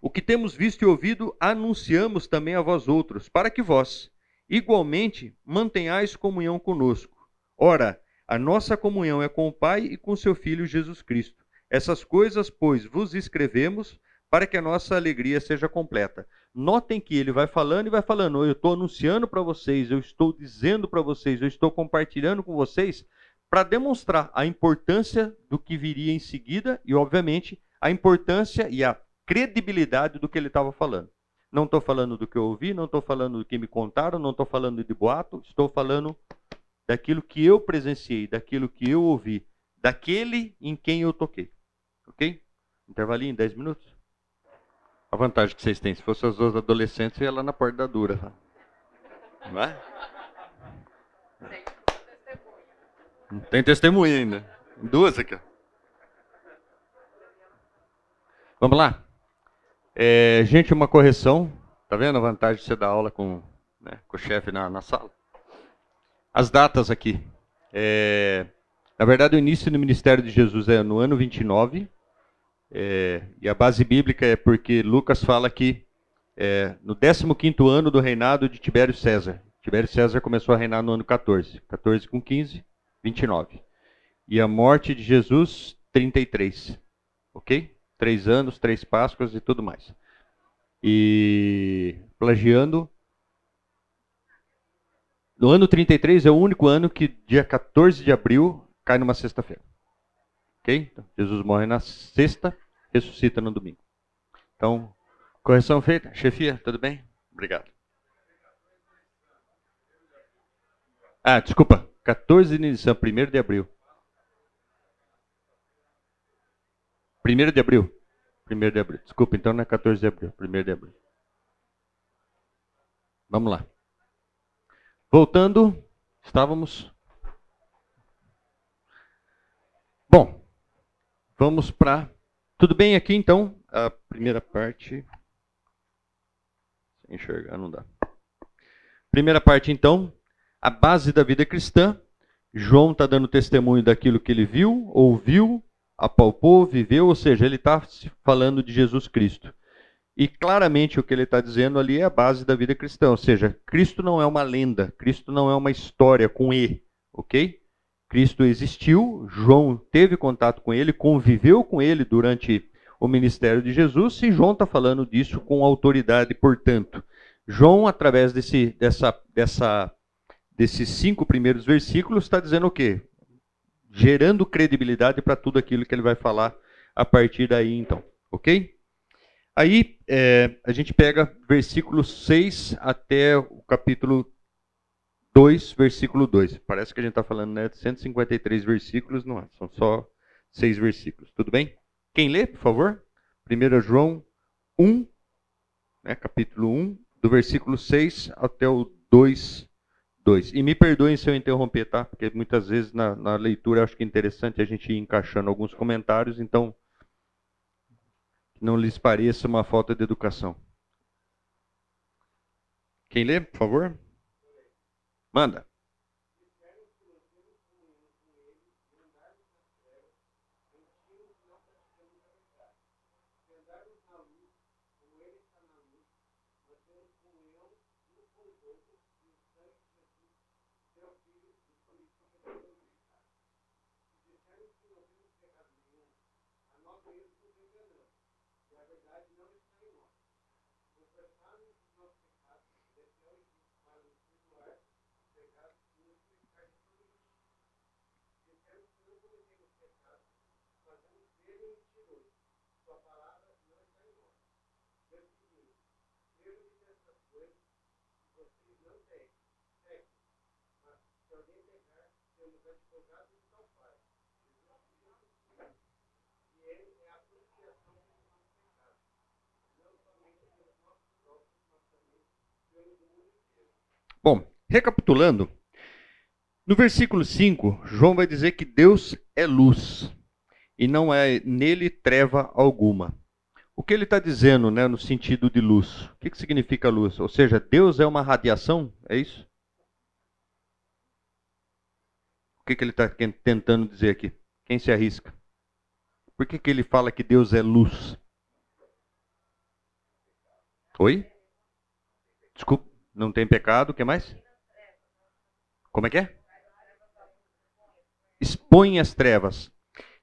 O que temos visto e ouvido, anunciamos também a vós outros, para que vós, Igualmente, mantenhais comunhão conosco. Ora, a nossa comunhão é com o Pai e com seu Filho Jesus Cristo. Essas coisas, pois, vos escrevemos para que a nossa alegria seja completa. Notem que ele vai falando e vai falando. Eu estou anunciando para vocês, eu estou dizendo para vocês, eu estou compartilhando com vocês para demonstrar a importância do que viria em seguida e, obviamente, a importância e a credibilidade do que ele estava falando. Não estou falando do que eu ouvi, não estou falando do que me contaram, não estou falando de boato, estou falando daquilo que eu presenciei, daquilo que eu ouvi, daquele em quem eu toquei. Ok? Intervalinho, 10 minutos? A vantagem que vocês têm, se fossem as duas adolescentes, ia lá na porta da dura. Tá? Não é? Não tem testemunha ainda. Duas aqui. Vamos lá? É, gente, uma correção. Tá vendo a vantagem de você dar aula com, né, com o chefe na, na, sala? As datas aqui. É, na verdade, o início do ministério de Jesus é no ano 29. É, e a base bíblica é porque Lucas fala que é, no 15 ano do reinado de Tibério César. Tibério César começou a reinar no ano 14. 14 com 15, 29. E a morte de Jesus, 33. Ok? Três anos, três Páscoas e tudo mais. E plagiando. No ano 33 é o único ano que dia 14 de abril cai numa sexta-feira. Ok? Então, Jesus morre na sexta, ressuscita no domingo. Então, correção feita. Chefia, tudo bem? Obrigado. Ah, desculpa. 14 de Nissan, 1 de abril. 1 de abril. 1 de abril. Desculpa, então não é 14 de abril, 1 de abril. Vamos lá. Voltando, estávamos. Bom, vamos para. Tudo bem aqui então? A primeira parte. Enxergar, não dá. Primeira parte então, a base da vida cristã. João está dando testemunho daquilo que ele viu, ouviu, apalpou, viveu, ou seja, ele está falando de Jesus Cristo. E claramente o que ele está dizendo ali é a base da vida cristã, ou seja, Cristo não é uma lenda, Cristo não é uma história com E, ok? Cristo existiu, João teve contato com ele, conviveu com ele durante o ministério de Jesus, e João está falando disso com autoridade, portanto. João, através desse, dessa, dessa, desses cinco primeiros versículos, está dizendo o quê? Gerando credibilidade para tudo aquilo que ele vai falar a partir daí, então, ok? Aí é, a gente pega versículo 6 até o capítulo 2, versículo 2. Parece que a gente está falando né, de 153 versículos, não é? São só seis versículos. Tudo bem? Quem lê, por favor? 1 João 1, né, capítulo 1, do versículo 6 até o 2, 2. E me perdoem se eu interromper, tá? Porque muitas vezes na, na leitura acho que é interessante a gente ir encaixando alguns comentários, então não lhes pareça uma falta de educação. Quem lê, por favor? Manda. Bom, recapitulando, no versículo 5, João vai dizer que Deus é luz e não é nele treva alguma. O que ele está dizendo né, no sentido de luz? O que, que significa luz? Ou seja, Deus é uma radiação? É isso? O que, que ele está tentando dizer aqui? Quem se arrisca? Por que, que ele fala que Deus é luz? Oi? Desculpa, não tem pecado, o que mais? Como é que é? Expõe as trevas.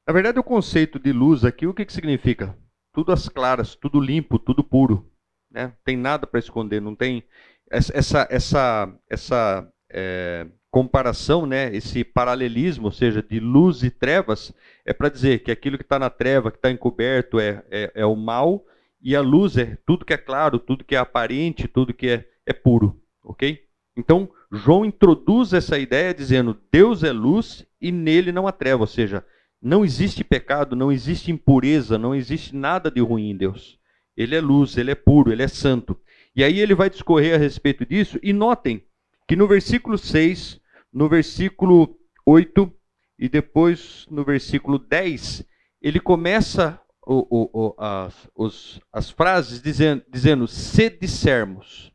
Na verdade, o conceito de luz aqui, o que, que significa? Tudo às claras, tudo limpo, tudo puro. Né? Tem nada para esconder, não tem essa essa essa é, comparação, né? Esse paralelismo, ou seja, de luz e trevas, é para dizer que aquilo que está na treva, que está encoberto, é, é, é o mal e a luz é tudo que é claro, tudo que é aparente, tudo que é, é puro, ok? Então, João introduz essa ideia dizendo: Deus é luz e nele não há treva, ou seja, não existe pecado, não existe impureza, não existe nada de ruim em Deus. Ele é luz, ele é puro, ele é santo. E aí ele vai discorrer a respeito disso, e notem que no versículo 6, no versículo 8 e depois no versículo 10, ele começa o, o, o, as, os, as frases dizendo, dizendo se dissermos.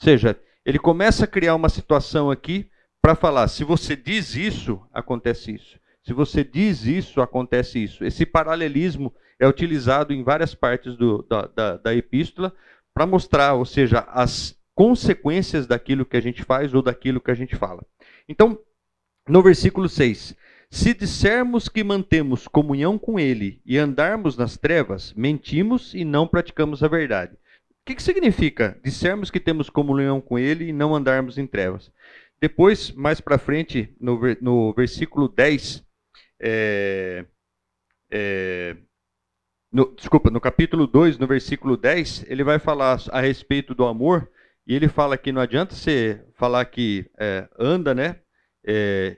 Ou seja, ele começa a criar uma situação aqui para falar: se você diz isso, acontece isso. Se você diz isso, acontece isso. Esse paralelismo é utilizado em várias partes do, da, da, da epístola para mostrar, ou seja, as consequências daquilo que a gente faz ou daquilo que a gente fala. Então, no versículo 6, se dissermos que mantemos comunhão com Ele e andarmos nas trevas, mentimos e não praticamos a verdade. Que, que significa dissermos que temos comunhão com Ele e não andarmos em trevas? Depois, mais para frente, no, no versículo 10, é, é, no, desculpa, no capítulo 2, no versículo 10, ele vai falar a respeito do amor, e ele fala que não adianta você falar que é, anda, né? É,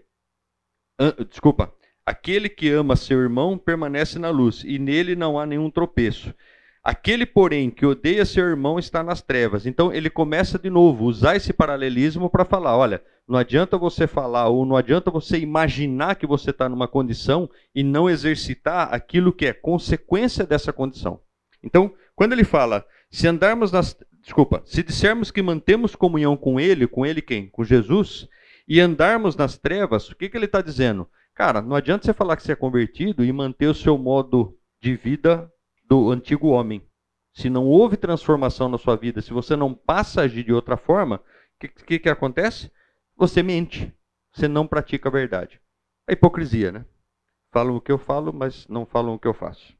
desculpa, Aquele que ama seu irmão permanece na luz, e nele não há nenhum tropeço. Aquele, porém, que odeia seu irmão está nas trevas. Então ele começa de novo, usar esse paralelismo para falar: olha, não adianta você falar ou não adianta você imaginar que você está numa condição e não exercitar aquilo que é consequência dessa condição. Então, quando ele fala, se andarmos nas. Desculpa, se dissermos que mantemos comunhão com ele, com ele quem? Com Jesus, e andarmos nas trevas, o que, que ele está dizendo? Cara, não adianta você falar que você é convertido e manter o seu modo de vida do antigo homem. Se não houve transformação na sua vida, se você não passa a agir de outra forma, o que, que, que acontece? Você mente. Você não pratica a verdade. A hipocrisia, né? Falam o que eu falo, mas não falam o que eu faço.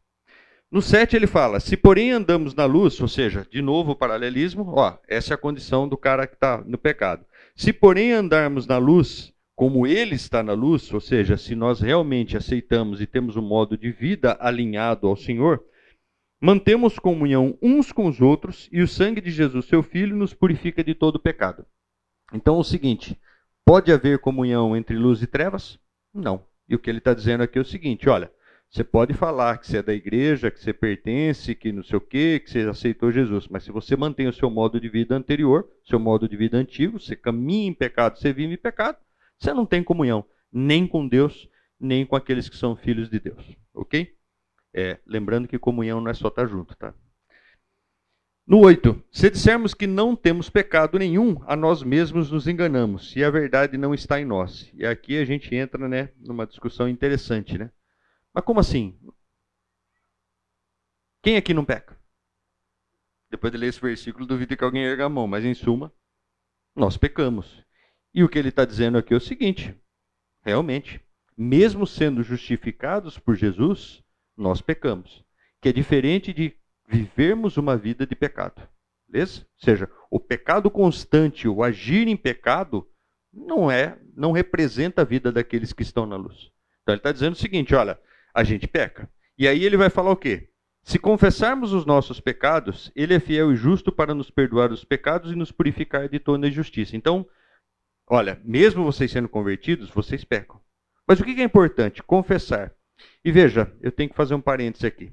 No 7 ele fala: se porém andamos na luz, ou seja, de novo o paralelismo, ó, essa é a condição do cara que está no pecado. Se porém andarmos na luz, como ele está na luz, ou seja, se nós realmente aceitamos e temos um modo de vida alinhado ao Senhor, Mantemos comunhão uns com os outros e o sangue de Jesus, seu Filho, nos purifica de todo pecado. Então é o seguinte: pode haver comunhão entre luz e trevas? Não. E o que ele está dizendo aqui é o seguinte: olha, você pode falar que você é da igreja, que você pertence, que não sei o quê, que você aceitou Jesus, mas se você mantém o seu modo de vida anterior, seu modo de vida antigo, você caminha em pecado, você vive em pecado, você não tem comunhão nem com Deus, nem com aqueles que são filhos de Deus. Ok? É, lembrando que comunhão não é só estar junto, tá? No 8, se dissermos que não temos pecado nenhum, a nós mesmos nos enganamos, e a verdade não está em nós. E aqui a gente entra né, numa discussão interessante, né? Mas como assim? Quem aqui não peca? Depois de ler esse versículo, duvido que alguém erga a mão, mas em suma, nós pecamos. E o que ele está dizendo aqui é o seguinte: realmente, mesmo sendo justificados por Jesus, nós pecamos. Que é diferente de vivermos uma vida de pecado. Beleza? Ou seja, o pecado constante, o agir em pecado, não é, não representa a vida daqueles que estão na luz. Então ele está dizendo o seguinte: olha, a gente peca. E aí ele vai falar o quê? Se confessarmos os nossos pecados, ele é fiel e justo para nos perdoar os pecados e nos purificar de toda injustiça. Então, olha, mesmo vocês sendo convertidos, vocês pecam. Mas o que é importante? Confessar. E veja, eu tenho que fazer um parêntese aqui.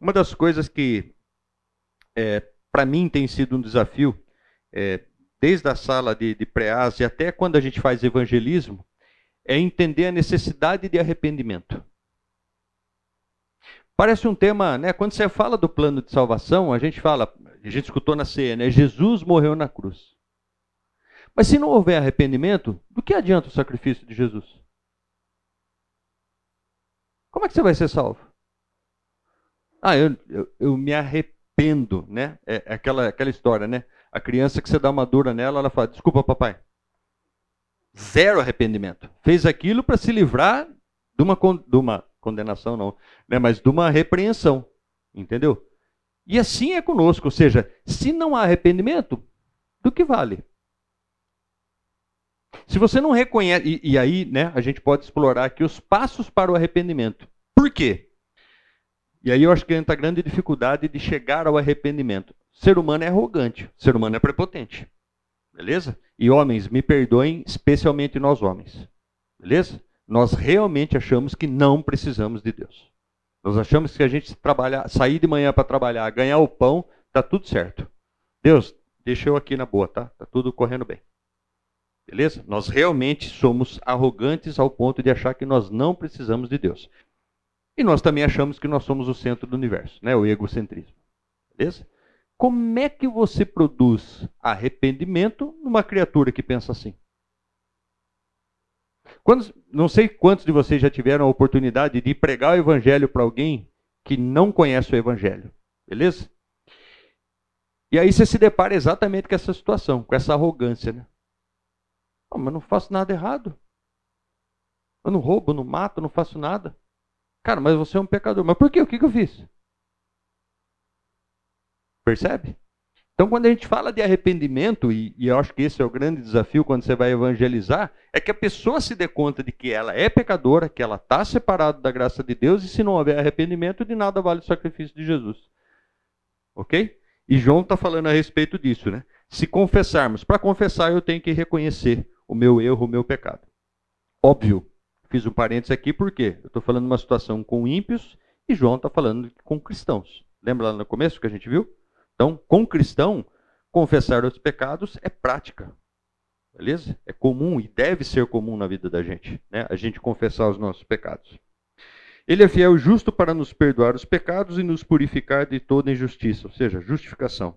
Uma das coisas que, é, para mim, tem sido um desafio, é, desde a sala de, de pré-as e até quando a gente faz evangelismo, é entender a necessidade de arrependimento. Parece um tema, né? Quando você fala do plano de salvação, a gente fala, a gente escutou na ceia, né? Jesus morreu na cruz. Mas se não houver arrependimento, do que adianta o sacrifício de Jesus? Como é que você vai ser salvo? Ah, eu, eu, eu me arrependo, né? É, é aquela, aquela história, né? A criança que você dá uma dura nela, ela fala: Desculpa, papai. Zero arrependimento. Fez aquilo para se livrar de uma, de uma condenação, não, né? mas de uma repreensão. Entendeu? E assim é conosco. Ou seja, se não há arrependimento, do que vale? Se você não reconhece, e, e, aí né, a gente pode explorar aqui os passos para o arrependimento. Por quê? E aí eu acho que entra a grande dificuldade de chegar ao arrependimento. Ser humano é arrogante, ser humano é prepotente. Beleza? E homens, me perdoem, especialmente nós homens. Beleza? Nós realmente achamos que não precisamos de Deus. Nós achamos que a gente trabalhar, sair de manhã para trabalhar, ganhar o pão, tá tudo certo. Deus, deixa eu aqui na boa, tá? Tá tudo correndo bem. Beleza? Nós realmente somos arrogantes ao ponto de achar que nós não precisamos de Deus. E nós também achamos que nós somos o centro do universo, né? o egocentrismo. Beleza? Como é que você produz arrependimento numa criatura que pensa assim? Não sei quantos de vocês já tiveram a oportunidade de pregar o evangelho para alguém que não conhece o evangelho. Beleza? E aí você se depara exatamente com essa situação, com essa arrogância, né? Oh, mas não faço nada errado. Eu não roubo, não mato, não faço nada. Cara, mas você é um pecador. Mas por quê? O que, eu fiz? Percebe? Então, quando a gente fala de arrependimento, e, e, eu acho que esse é o grande desafio quando você vai evangelizar, é que a pessoa se dê conta de que ela é pecadora, que ela está separada da graça de Deus, e se não houver arrependimento, de nada vale o sacrifício de Jesus. Ok? E João está falando a respeito disso, né? Se confessarmos, para confessar eu tenho que reconhecer o meu erro, o meu pecado. Óbvio, Fiz um parênteses aqui porque eu estou falando de uma situação com ímpios e João está falando com cristãos. Lembra lá no começo que a gente viu? Então, com cristão, confessar os pecados é prática. Beleza? É comum e deve ser comum na vida da gente, né? A gente confessar os nossos pecados. Ele é fiel e justo para nos perdoar os pecados e nos purificar de toda injustiça, ou seja, justificação.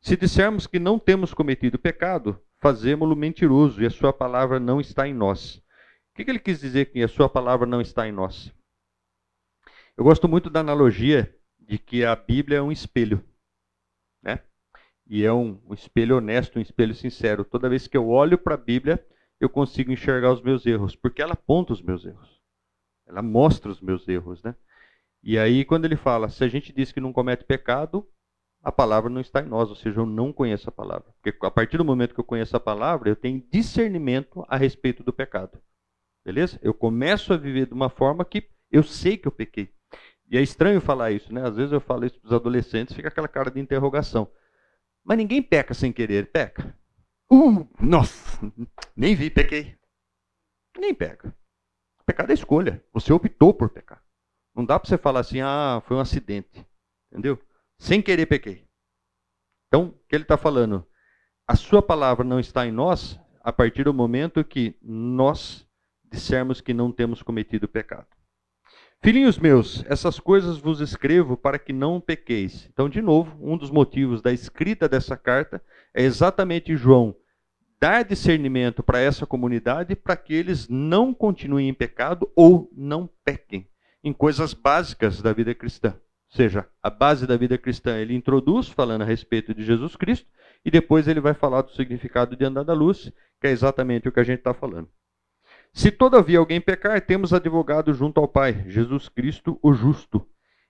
Se dissermos que não temos cometido pecado, fazemos-lo mentiroso e a sua palavra não está em nós. O que ele quis dizer que a sua palavra não está em nós? Eu gosto muito da analogia de que a Bíblia é um espelho, né? E é um, um espelho honesto, um espelho sincero. Toda vez que eu olho para a Bíblia, eu consigo enxergar os meus erros, porque ela aponta os meus erros. Ela mostra os meus erros, né? E aí, quando ele fala, se a gente diz que não comete pecado, a palavra não está em nós, ou seja, eu não conheço a palavra. Porque a partir do momento que eu conheço a palavra, eu tenho discernimento a respeito do pecado. Beleza? Eu começo a viver de uma forma que eu sei que eu pequei. E é estranho falar isso, né? Às vezes eu falo isso para os adolescentes, fica aquela cara de interrogação. Mas ninguém peca sem querer, peca. Uh, nossa, nem vi, pequei. Nem peca. Pecado é escolha. Você optou por pecar. Não dá para você falar assim, ah, foi um acidente. Entendeu? Sem querer pequei. Então, o que ele está falando? A sua palavra não está em nós a partir do momento que nós dissermos que não temos cometido pecado. Filhinhos meus, essas coisas vos escrevo para que não pequeis. Então, de novo, um dos motivos da escrita dessa carta é exatamente João dar discernimento para essa comunidade para que eles não continuem em pecado ou não pequem em coisas básicas da vida cristã. Ou seja, a base da vida cristã ele introduz falando a respeito de Jesus Cristo e depois ele vai falar do significado de andar da luz, que é exatamente o que a gente está falando. Se todavia alguém pecar, temos advogado junto ao Pai, Jesus Cristo, o justo.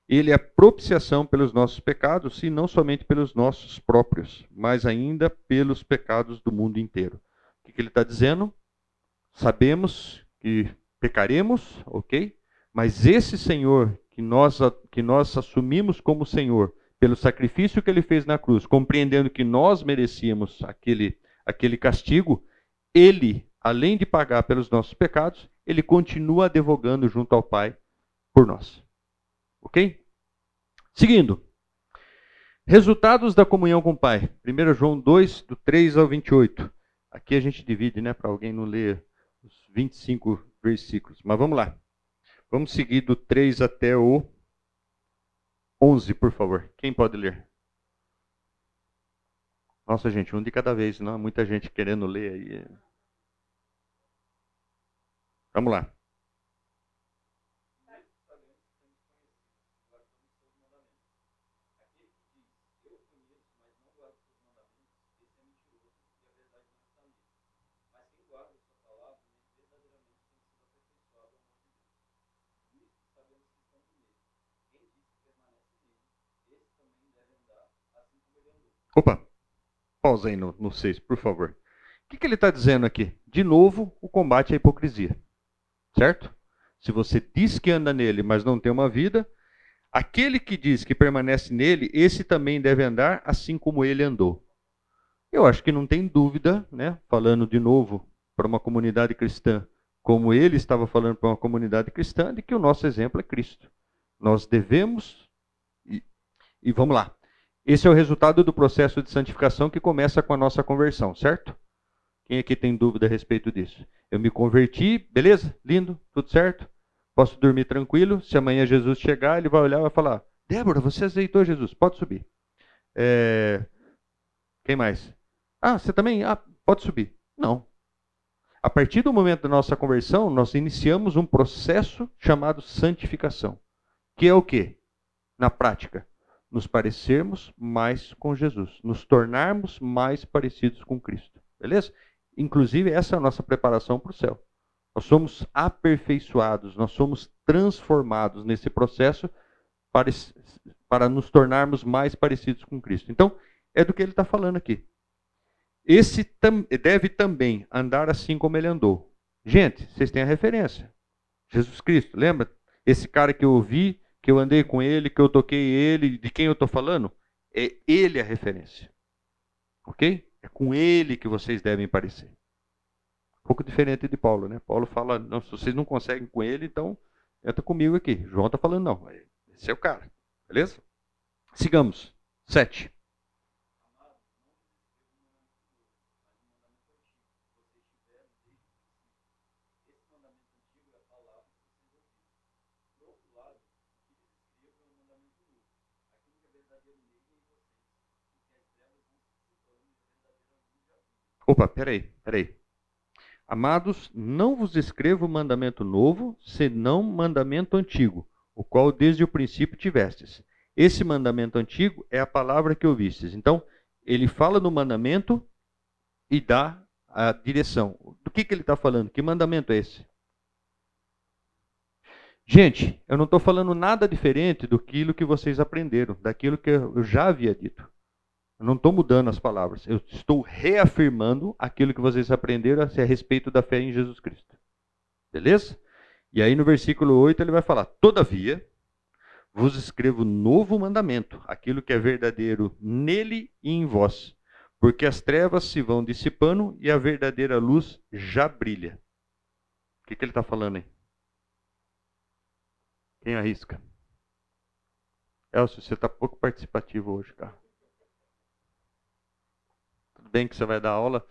Ele é propiciação pelos nossos pecados, e não somente pelos nossos próprios, mas ainda pelos pecados do mundo inteiro. O que ele está dizendo? Sabemos que pecaremos, ok? Mas esse Senhor que nós, que nós assumimos como Senhor, pelo sacrifício que ele fez na cruz, compreendendo que nós merecíamos aquele, aquele castigo, ele além de pagar pelos nossos pecados, ele continua advogando junto ao Pai por nós. Ok? Seguindo. Resultados da comunhão com o Pai. 1 João 2, do 3 ao 28. Aqui a gente divide, né, para alguém não ler os 25 versículos. Mas vamos lá. Vamos seguir do 3 até o 11, por favor. Quem pode ler? Nossa, gente, um de cada vez, não? Muita gente querendo ler aí. Vamos lá. Opa, pausa aí no 6, por favor. O que, que ele está dizendo aqui? De novo, o combate à hipocrisia. Certo? Se você diz que anda nele, mas não tem uma vida, aquele que diz que permanece nele, esse também deve andar assim como ele andou. Eu acho que não tem dúvida, né? falando de novo para uma comunidade cristã, como ele estava falando para uma comunidade cristã, de que o nosso exemplo é Cristo. Nós devemos. E, e vamos lá. Esse é o resultado do processo de santificação que começa com a nossa conversão, certo? Quem aqui tem dúvida a respeito disso? Eu me converti, beleza? Lindo, tudo certo? Posso dormir tranquilo. Se amanhã Jesus chegar, ele vai olhar e vai falar: Débora, você aceitou Jesus, pode subir. É... Quem mais? Ah, você também? Ah, pode subir. Não. A partir do momento da nossa conversão, nós iniciamos um processo chamado santificação. Que é o quê? Na prática, nos parecermos mais com Jesus, nos tornarmos mais parecidos com Cristo. Beleza? Inclusive, essa é a nossa preparação para o céu. Nós somos aperfeiçoados, nós somos transformados nesse processo para, para nos tornarmos mais parecidos com Cristo. Então, é do que ele está falando aqui. Esse tam, deve também andar assim como ele andou. Gente, vocês têm a referência. Jesus Cristo, lembra? Esse cara que eu ouvi, que eu andei com ele, que eu toquei ele, de quem eu estou falando? É ele a referência. Ok? É com ele que vocês devem parecer. pouco diferente de Paulo, né? Paulo fala, não, se vocês não conseguem com ele, então entra comigo aqui. João está falando, não, esse é o cara, beleza? Sigamos. Sete. Opa, peraí, peraí. Amados, não vos escrevo mandamento novo, senão mandamento antigo, o qual desde o princípio tivestes. Esse mandamento antigo é a palavra que ouvistes. Então, ele fala no mandamento e dá a direção. Do que, que ele está falando? Que mandamento é esse? Gente, eu não estou falando nada diferente do que vocês aprenderam, daquilo que eu já havia dito. Eu não estou mudando as palavras. Eu estou reafirmando aquilo que vocês aprenderam a respeito da fé em Jesus Cristo. Beleza? E aí no versículo 8 ele vai falar: Todavia, vos escrevo novo mandamento, aquilo que é verdadeiro nele e em vós, porque as trevas se vão dissipando e a verdadeira luz já brilha. O que, que ele está falando aí? Quem arrisca? Elcio, você está pouco participativo hoje, cara bem que você vai dar aula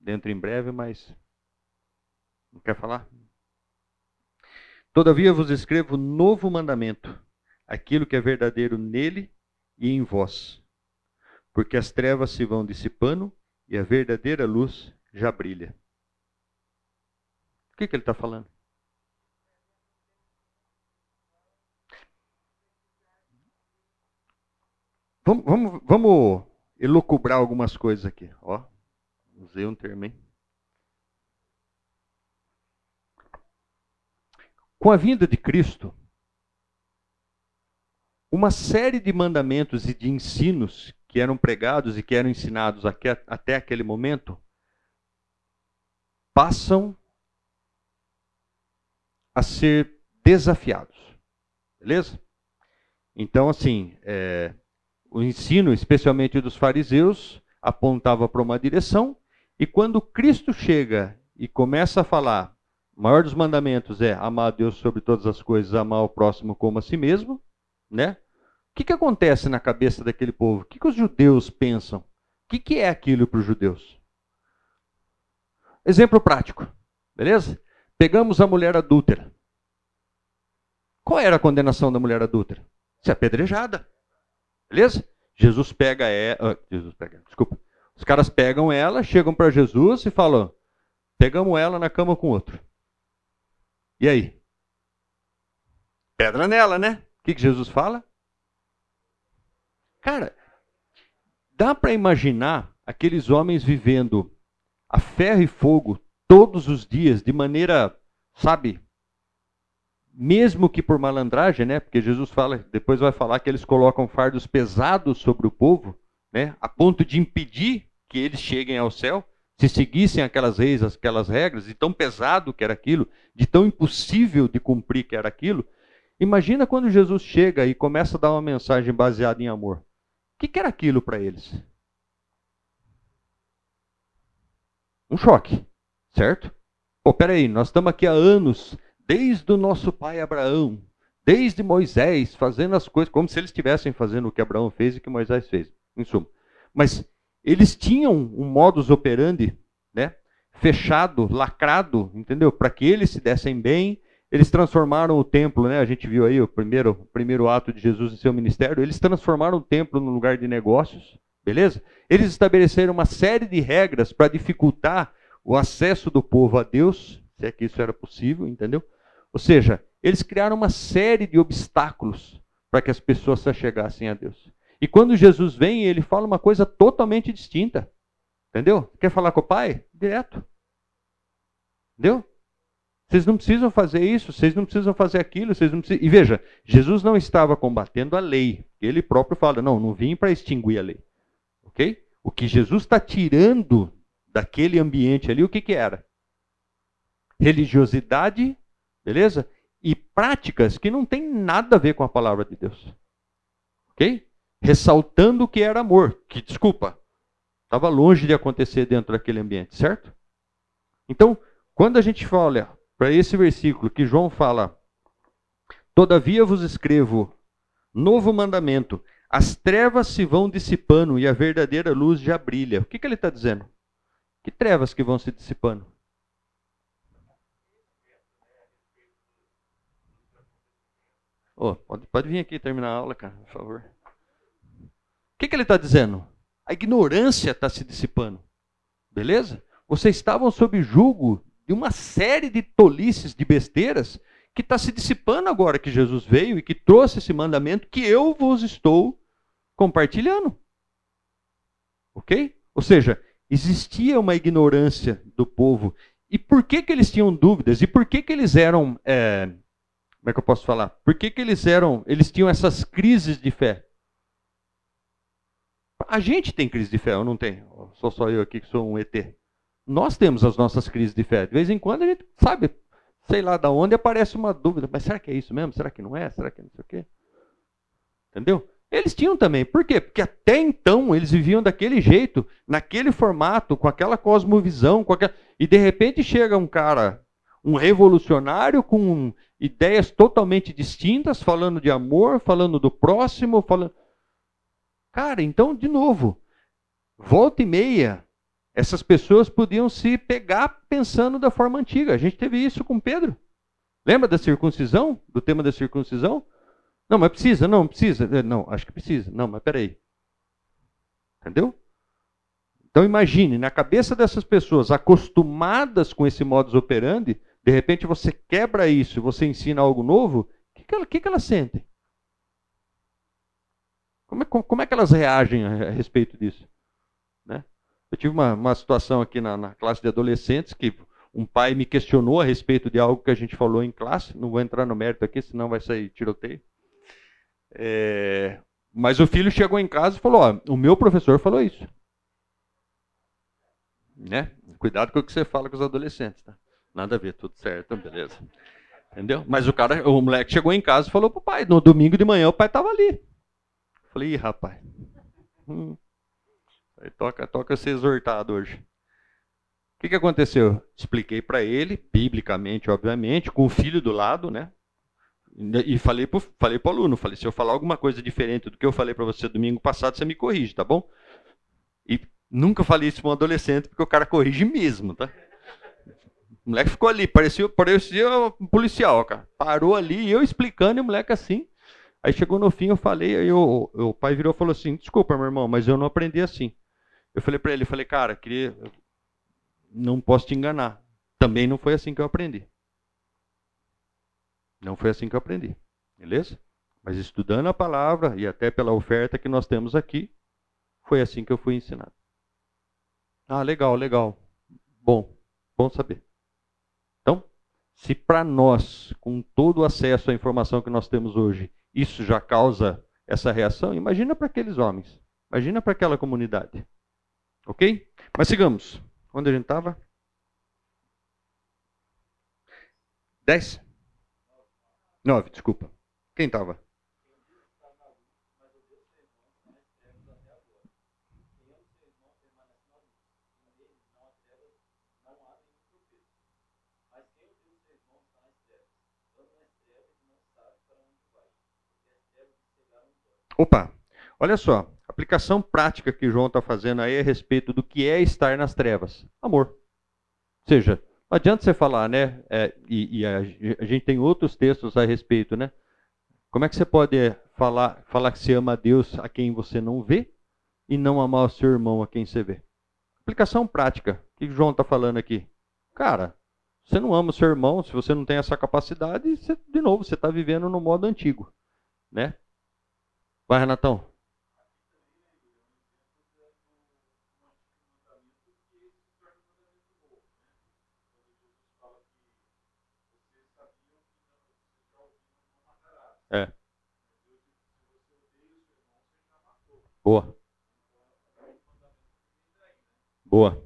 dentro em breve, mas não quer falar? Todavia vos escrevo novo mandamento, aquilo que é verdadeiro nele e em vós, porque as trevas se vão dissipando e a verdadeira luz já brilha. O que, que ele está falando? Vamos, vamos, vamos elocubrar algumas coisas aqui. Ó, usei um termo, hein? Com a vinda de Cristo, uma série de mandamentos e de ensinos que eram pregados e que eram ensinados até aquele momento passam a ser desafiados. Beleza? Então, assim, é, o ensino, especialmente dos fariseus, apontava para uma direção, e quando Cristo chega e começa a falar, o maior dos mandamentos é amar a Deus sobre todas as coisas, amar o próximo como a si mesmo, né? O que, que acontece na cabeça daquele povo? O que, que os judeus pensam? O que, que é aquilo para os judeus? Exemplo prático, beleza? Pegamos a mulher adúltera. Qual era a condenação da mulher adúltera? Ser apedrejada. Beleza? Jesus pega ela. Ah, Jesus pega, desculpa. Os caras pegam ela, chegam para Jesus e falam: pegamos ela na cama com outro. E aí? Pedra nela, né? O que, que Jesus fala? Cara, dá para imaginar aqueles homens vivendo a ferro e fogo todos os dias, de maneira, sabe, mesmo que por malandragem, né? Porque Jesus fala, depois vai falar que eles colocam fardos pesados sobre o povo, né? A ponto de impedir que eles cheguem ao céu, se seguissem aquelas leis, aquelas regras, de tão pesado que era aquilo, de tão impossível de cumprir que era aquilo. Imagina quando Jesus chega e começa a dar uma mensagem baseada em amor. O que, que era aquilo para eles? Um choque, certo? Pô, peraí, nós estamos aqui há anos desde o nosso pai Abraão, desde Moisés, fazendo as coisas como se eles estivessem fazendo o que Abraão fez e que Moisés fez, em suma. Mas eles tinham um modus operandi, né, fechado, lacrado, entendeu? Para que eles se dessem bem, eles transformaram o templo, né? A gente viu aí o primeiro, o primeiro ato de Jesus em seu ministério. Eles transformaram o templo num lugar de negócios, beleza? Eles estabeleceram uma série de regras para dificultar o acesso do povo a Deus, se é que isso era possível, entendeu? Ou seja, eles criaram uma série de obstáculos para que as pessoas se chegassem a Deus. E quando Jesus vem, ele fala uma coisa totalmente distinta. Entendeu? Quer falar com o pai? Direto. Entendeu? Vocês não precisam fazer isso, vocês não precisam fazer aquilo, vocês não precisam... E veja, Jesus não estava combatendo a lei. Ele próprio fala, não, não vim para extinguir a lei. Ok? O que Jesus está tirando daquele ambiente ali, o que, que era? Religiosidade Beleza? E práticas que não tem nada a ver com a palavra de Deus. Ok? Ressaltando o que era amor, que, desculpa, estava longe de acontecer dentro daquele ambiente, certo? Então, quando a gente olha para esse versículo que João fala, todavia vos escrevo novo mandamento, as trevas se vão dissipando e a verdadeira luz já brilha. O que, que ele está dizendo? Que trevas que vão se dissipando? Oh, pode, pode vir aqui terminar a aula, cara, por favor. O que, que ele está dizendo? A ignorância está se dissipando. Beleza? Vocês estavam sob julgo de uma série de tolices, de besteiras, que está se dissipando agora que Jesus veio e que trouxe esse mandamento que eu vos estou compartilhando. Ok? Ou seja, existia uma ignorância do povo. E por que, que eles tinham dúvidas? E por que, que eles eram. É, como é que eu posso falar? Por que, que eles eram. Eles tinham essas crises de fé? A gente tem crise de fé, ou não tem? Sou só eu aqui que sou um ET. Nós temos as nossas crises de fé. De vez em quando a gente sabe, sei lá da onde aparece uma dúvida. Mas será que é isso mesmo? Será que não é? Será que não sei o quê? Entendeu? Eles tinham também. Por quê? Porque até então eles viviam daquele jeito, naquele formato, com aquela cosmovisão, com aquela... e de repente chega um cara, um revolucionário com ideias totalmente distintas, falando de amor, falando do próximo, falando. Cara, então, de novo, volta e meia, essas pessoas podiam se pegar pensando da forma antiga. A gente teve isso com Pedro. Lembra da circuncisão? Do tema da circuncisão? Não, mas precisa, não, precisa. É, não, acho que precisa. Não, mas peraí. Entendeu? Então imagine, na cabeça dessas pessoas acostumadas com esse modus operandi, de repente você quebra isso, você ensina algo novo, o que, que, que, que elas sentem? Como é, como é, que elas reagem a, a respeito disso? Né? Eu tive uma, uma situação aqui na, na, classe de adolescentes que um pai me questionou a respeito de algo que a gente falou em classe. Não vou entrar no mérito aqui, senão vai sair tiroteio. É, mas o filho chegou em casa e falou: ó, o meu professor falou isso. Né? Cuidado com o que você fala com os adolescentes, tá? Nada a ver, tudo certo, beleza. Entendeu? Mas o cara, o moleque chegou em casa e falou pro pai, no domingo de manhã o pai tava ali. Falei, Ih, rapaz. Hum. Aí toca, toca ser exortado hoje. O que, que aconteceu? Expliquei para ele, biblicamente, obviamente, com o filho do lado, né? E falei para falei o aluno, falei, se eu falar alguma coisa diferente do que eu falei para você domingo passado, você me corrige, tá bom? E nunca falei isso para um adolescente, porque o cara corrige mesmo, tá? O moleque ficou ali, parecia, parecia um policial, cara. Parou ali, eu explicando e o moleque assim. Aí chegou no fim, eu falei, aí o, o pai virou e falou assim, desculpa, meu irmão, mas eu não aprendi assim. Eu falei para ele, falei, cara, queria, não posso te enganar. Também não foi assim que eu aprendi. Não foi assim que eu aprendi. Beleza? Mas estudando a palavra e até pela oferta que nós temos aqui, foi assim que eu fui ensinado. Ah, legal, legal. Bom, bom saber. Se para nós, com todo o acesso à informação que nós temos hoje, isso já causa essa reação, imagina para aqueles homens. Imagina para aquela comunidade. Ok? Mas sigamos. Onde a gente estava? 10? Nove, desculpa. Quem estava? Opa, olha só, aplicação prática que João está fazendo aí a respeito do que é estar nas trevas. Amor. Ou seja, não adianta você falar, né? É, e, e a, a, gente tem outros textos a respeito, né? Como é que você pode falar, falar que você ama a Deus a quem você não vê e não amar o seu irmão a quem você vê? Aplicação prática. O que João está falando aqui? Cara, você não ama o seu irmão, se você não tem essa capacidade, você, de novo, você está vivendo no modo antigo, né? Vai, Renatão. É. Boa. Boa.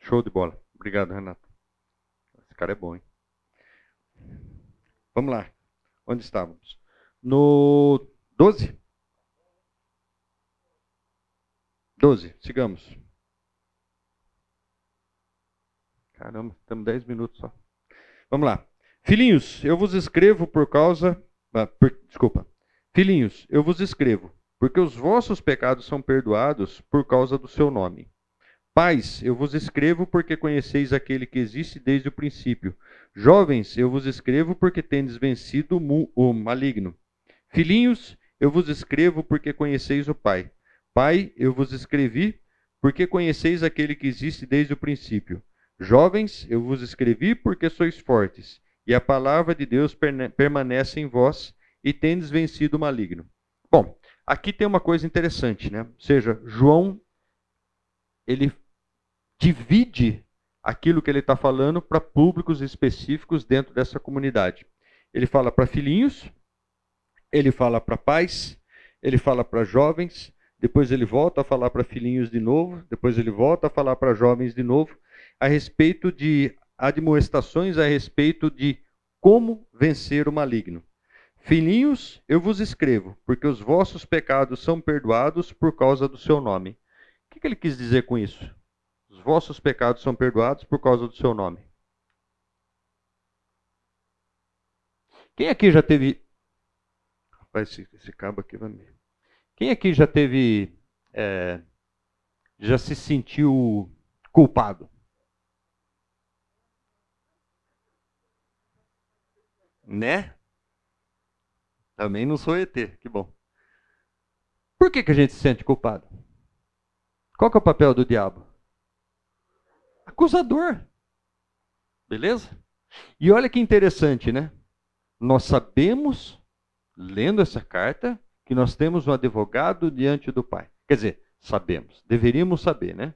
Show de bola. Obrigado, Renato. Esse cara é bom, hein? Vamos lá. Onde estávamos? No 12? 12, sigamos. Caramba, estamos 10 minutos só. Vamos lá. Filhinhos, eu vos escrevo por causa. Ah, por, desculpa. Filhinhos, eu vos escrevo, porque os vossos pecados são perdoados por causa do seu nome. Pais, eu vos escrevo porque conheceis aquele que existe desde o princípio. Jovens, eu vos escrevo porque tendes vencido o maligno. Filhinhos, eu vos escrevo porque conheceis o Pai. Pai, eu vos escrevi porque conheceis aquele que existe desde o princípio. Jovens, eu vos escrevi porque sois fortes, e a palavra de Deus permanece em vós, e tendes vencido o maligno. Bom, aqui tem uma coisa interessante, né? Ou seja, João, ele divide aquilo que ele está falando para públicos específicos dentro dessa comunidade. Ele fala para filhinhos, ele fala para pais, ele fala para jovens, depois ele volta a falar para filhinhos de novo, depois ele volta a falar para jovens de novo, a respeito de admoestações a respeito de como vencer o maligno. Filhinhos, eu vos escrevo, porque os vossos pecados são perdoados por causa do seu nome. O que ele quis dizer com isso? Os vossos pecados são perdoados por causa do seu nome. Quem aqui já teve. Rapaz, esse, esse cabo aqui vai me. Quem aqui já teve. É... já se sentiu culpado? Né? Também não sou ET, que bom. Por que, que a gente se sente culpado? Qual é o papel do diabo? Acusador. Beleza? E olha que interessante, né? Nós sabemos, lendo essa carta, que nós temos um advogado diante do Pai. Quer dizer, sabemos, deveríamos saber, né?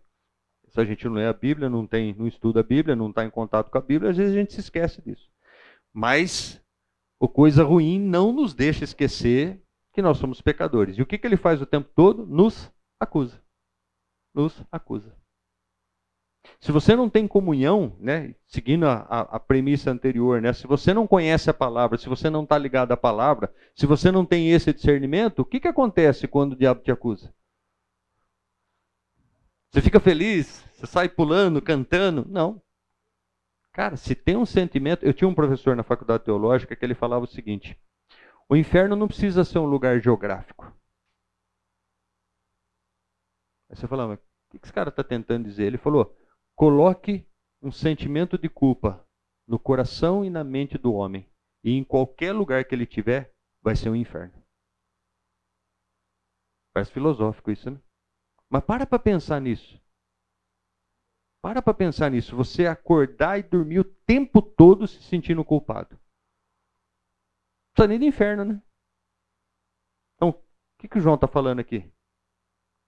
Se a gente não lê a Bíblia, não, tem, não estuda a Bíblia, não está em contato com a Bíblia, às vezes a gente se esquece disso. Mas o coisa ruim não nos deixa esquecer que nós somos pecadores. E o que, que ele faz o tempo todo? Nos acusa. Nos acusa. Se você não tem comunhão, né, seguindo a, a, premissa anterior, né, se você não conhece a palavra, se você não está ligado à palavra, se você não tem esse discernimento, o que, que acontece quando o diabo te acusa? Você fica feliz? Você sai pulando, cantando? Não. Cara, se tem um sentimento. Eu tinha um professor na faculdade teológica que ele falava o seguinte: o inferno não precisa ser um lugar geográfico. Aí você falava, o que esse cara está tentando dizer? Ele falou: coloque um sentimento de culpa no coração e na mente do homem. E em qualquer lugar que ele tiver, vai ser um inferno. Parece filosófico isso, né? Mas para para pensar nisso. Para para pensar nisso. Você acordar e dormir o tempo todo se sentindo culpado. Não precisa nem do inferno, né? Então, o que, que o João está falando aqui?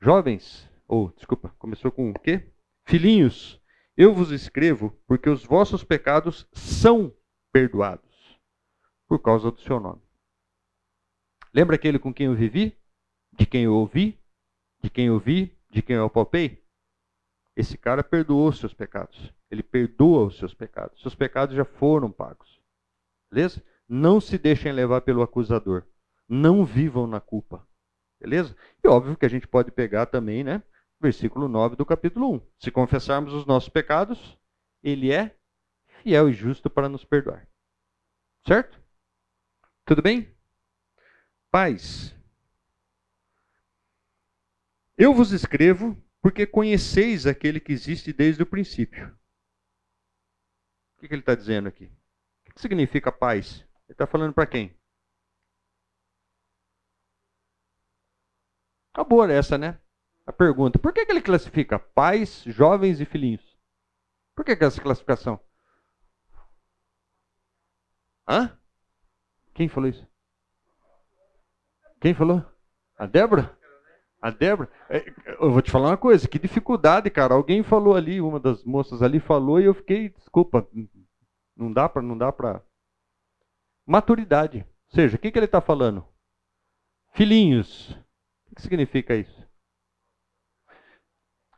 Jovens, ou, oh, desculpa, começou com o quê? Filhinhos, eu vos escrevo porque os vossos pecados são perdoados por causa do seu nome. Lembra aquele com quem eu vivi? De quem eu ouvi? De quem eu vi? De quem eu apalpei? Esse cara perdoou os seus pecados. Ele perdoa os seus pecados. Seus pecados já foram pagos. Beleza? Não se deixem levar pelo acusador. Não vivam na culpa. Beleza? E óbvio que a gente pode pegar também, né? Versículo 9 do capítulo 1. Se confessarmos os nossos pecados, ele é fiel e justo para nos perdoar. Certo? Tudo bem? Paz. Eu vos escrevo porque conheceis aquele que existe desde o princípio. O que ele está dizendo aqui? O que significa paz? Ele está falando para quem? Acabou essa, né? A pergunta. Por que, que ele classifica pais, jovens e filhinhos? Por que, que essa classificação? Hã? Quem falou isso? Quem falou? A Débora? A Débora, é, eu vou te falar uma coisa, que dificuldade, cara. Alguém falou ali, uma das moças ali falou e eu fiquei, desculpa, não dá para, não dá para. Maturidade. Ou seja, o que, que ele está falando? Filhinhos. O que significa isso?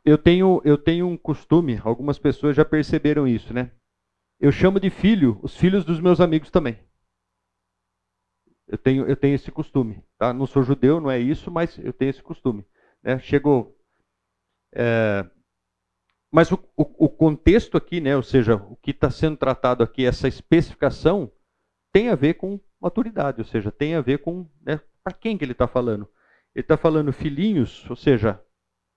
Eu tenho, eu tenho um costume, algumas pessoas já perceberam isso, né? Eu chamo de filho os filhos dos meus amigos também. Eu tenho, eu tenho esse costume. Tá? Não sou judeu, não é isso, mas eu tenho esse costume. Né? Chegou É, mas o, o, o, contexto aqui, né, ou seja, o que está sendo tratado aqui, essa especificação, tem a ver com maturidade, ou seja, tem a ver com né, para quem que ele está falando. Ele está falando filhinhos, ou seja,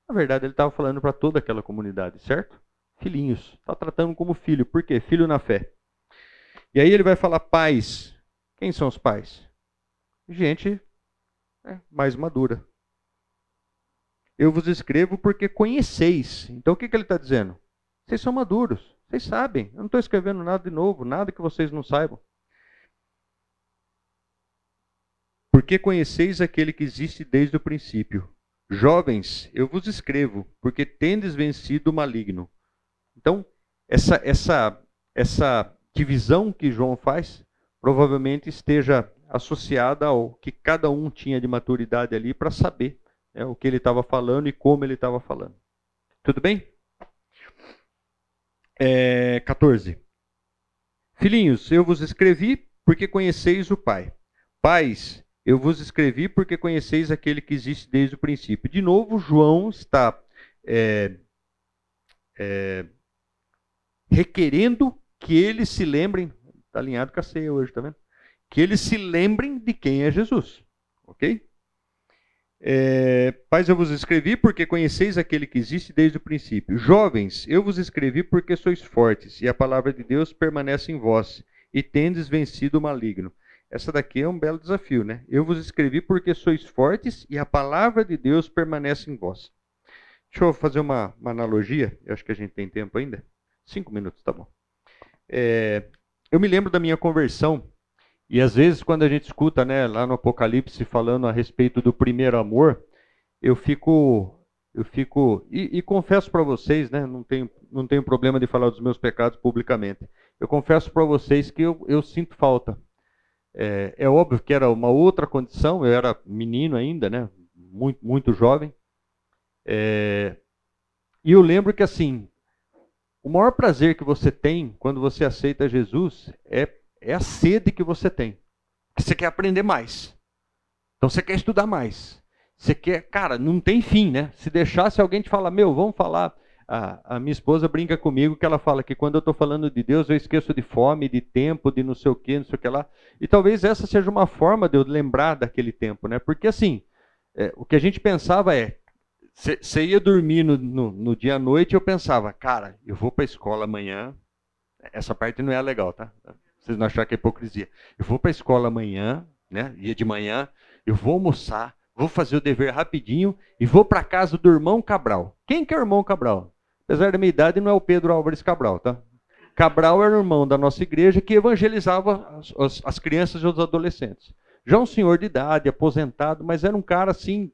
na verdade ele estava falando para toda aquela comunidade, certo? Filhinhos, está tratando como filho, por quê? Filho na fé. E aí ele vai falar pais. Quem são os pais? Gente né, mais madura. Eu vos escrevo porque conheceis. Então o que, que ele está dizendo? Vocês são maduros, vocês sabem. Eu não estou escrevendo nada de novo, nada que vocês não saibam. Porque conheceis aquele que existe desde o princípio. Jovens, eu vos escrevo, porque tendes vencido o maligno. Então, essa, essa, essa divisão que João faz provavelmente esteja associada ao que cada um tinha de maturidade ali para saber né, o que ele estava falando e como ele estava falando. Tudo bem? É, 14. Filhinhos, eu vos escrevi porque conheceis o Pai. Pais, eu vos escrevi porque conheceis aquele que existe desde o princípio. De novo, João está é, é, requerendo que eles se lembrem, está alinhado com a ceia hoje, tá vendo? Que eles se lembrem de quem é Jesus, ok? É, Pais, eu vos escrevi porque conheceis aquele que existe desde o princípio. Jovens, eu vos escrevi porque sois fortes, e a palavra de Deus permanece em vós, e tendes vencido o maligno. Essa daqui é um belo desafio, né? Eu vos escrevi porque sois fortes, e a palavra de Deus permanece em vós. Deixa eu fazer uma, uma analogia, eu acho que a gente tem tempo ainda. Cinco minutos, tá bom. É, eu me lembro da minha conversão e às vezes, quando a gente escuta né, lá no Apocalipse falando a respeito do primeiro amor, eu fico. Eu fico. E, e confesso para vocês, né, não, tenho, não tenho problema de falar dos meus pecados publicamente. Eu confesso para vocês que eu, eu sinto falta. É, é, óbvio que era uma outra condição, eu era menino ainda, né, muito, muito jovem. É, e eu lembro que assim, o maior prazer que você tem quando você aceita Jesus é é a sede que você tem. Você quer aprender mais. Então você quer estudar mais. Você quer, cara, não tem fim, né? Se deixasse alguém te falar, meu, vamos falar. A, a minha esposa brinca comigo que ela fala que quando eu estou falando de Deus eu esqueço de fome, de tempo, de não sei o que, não sei o que lá. E talvez essa seja uma forma de eu lembrar daquele tempo, né? Porque assim, é, o que a gente pensava é, você ia dormir no, no, no, dia à noite eu pensava, cara, eu vou para a escola amanhã. Essa parte não é legal, tá? vocês não acharem que é hipocrisia. Eu vou para a escola amanhã, né? Dia de manhã, eu vou almoçar, vou fazer o dever rapidinho e vou para casa do irmão Cabral. Quem que é o irmão Cabral? Apesar da minha idade, não é o Pedro Álvares Cabral, tá? Cabral era irmão da nossa igreja que evangelizava as, as, as crianças e os adolescentes. Já um senhor de idade, aposentado, mas era um cara assim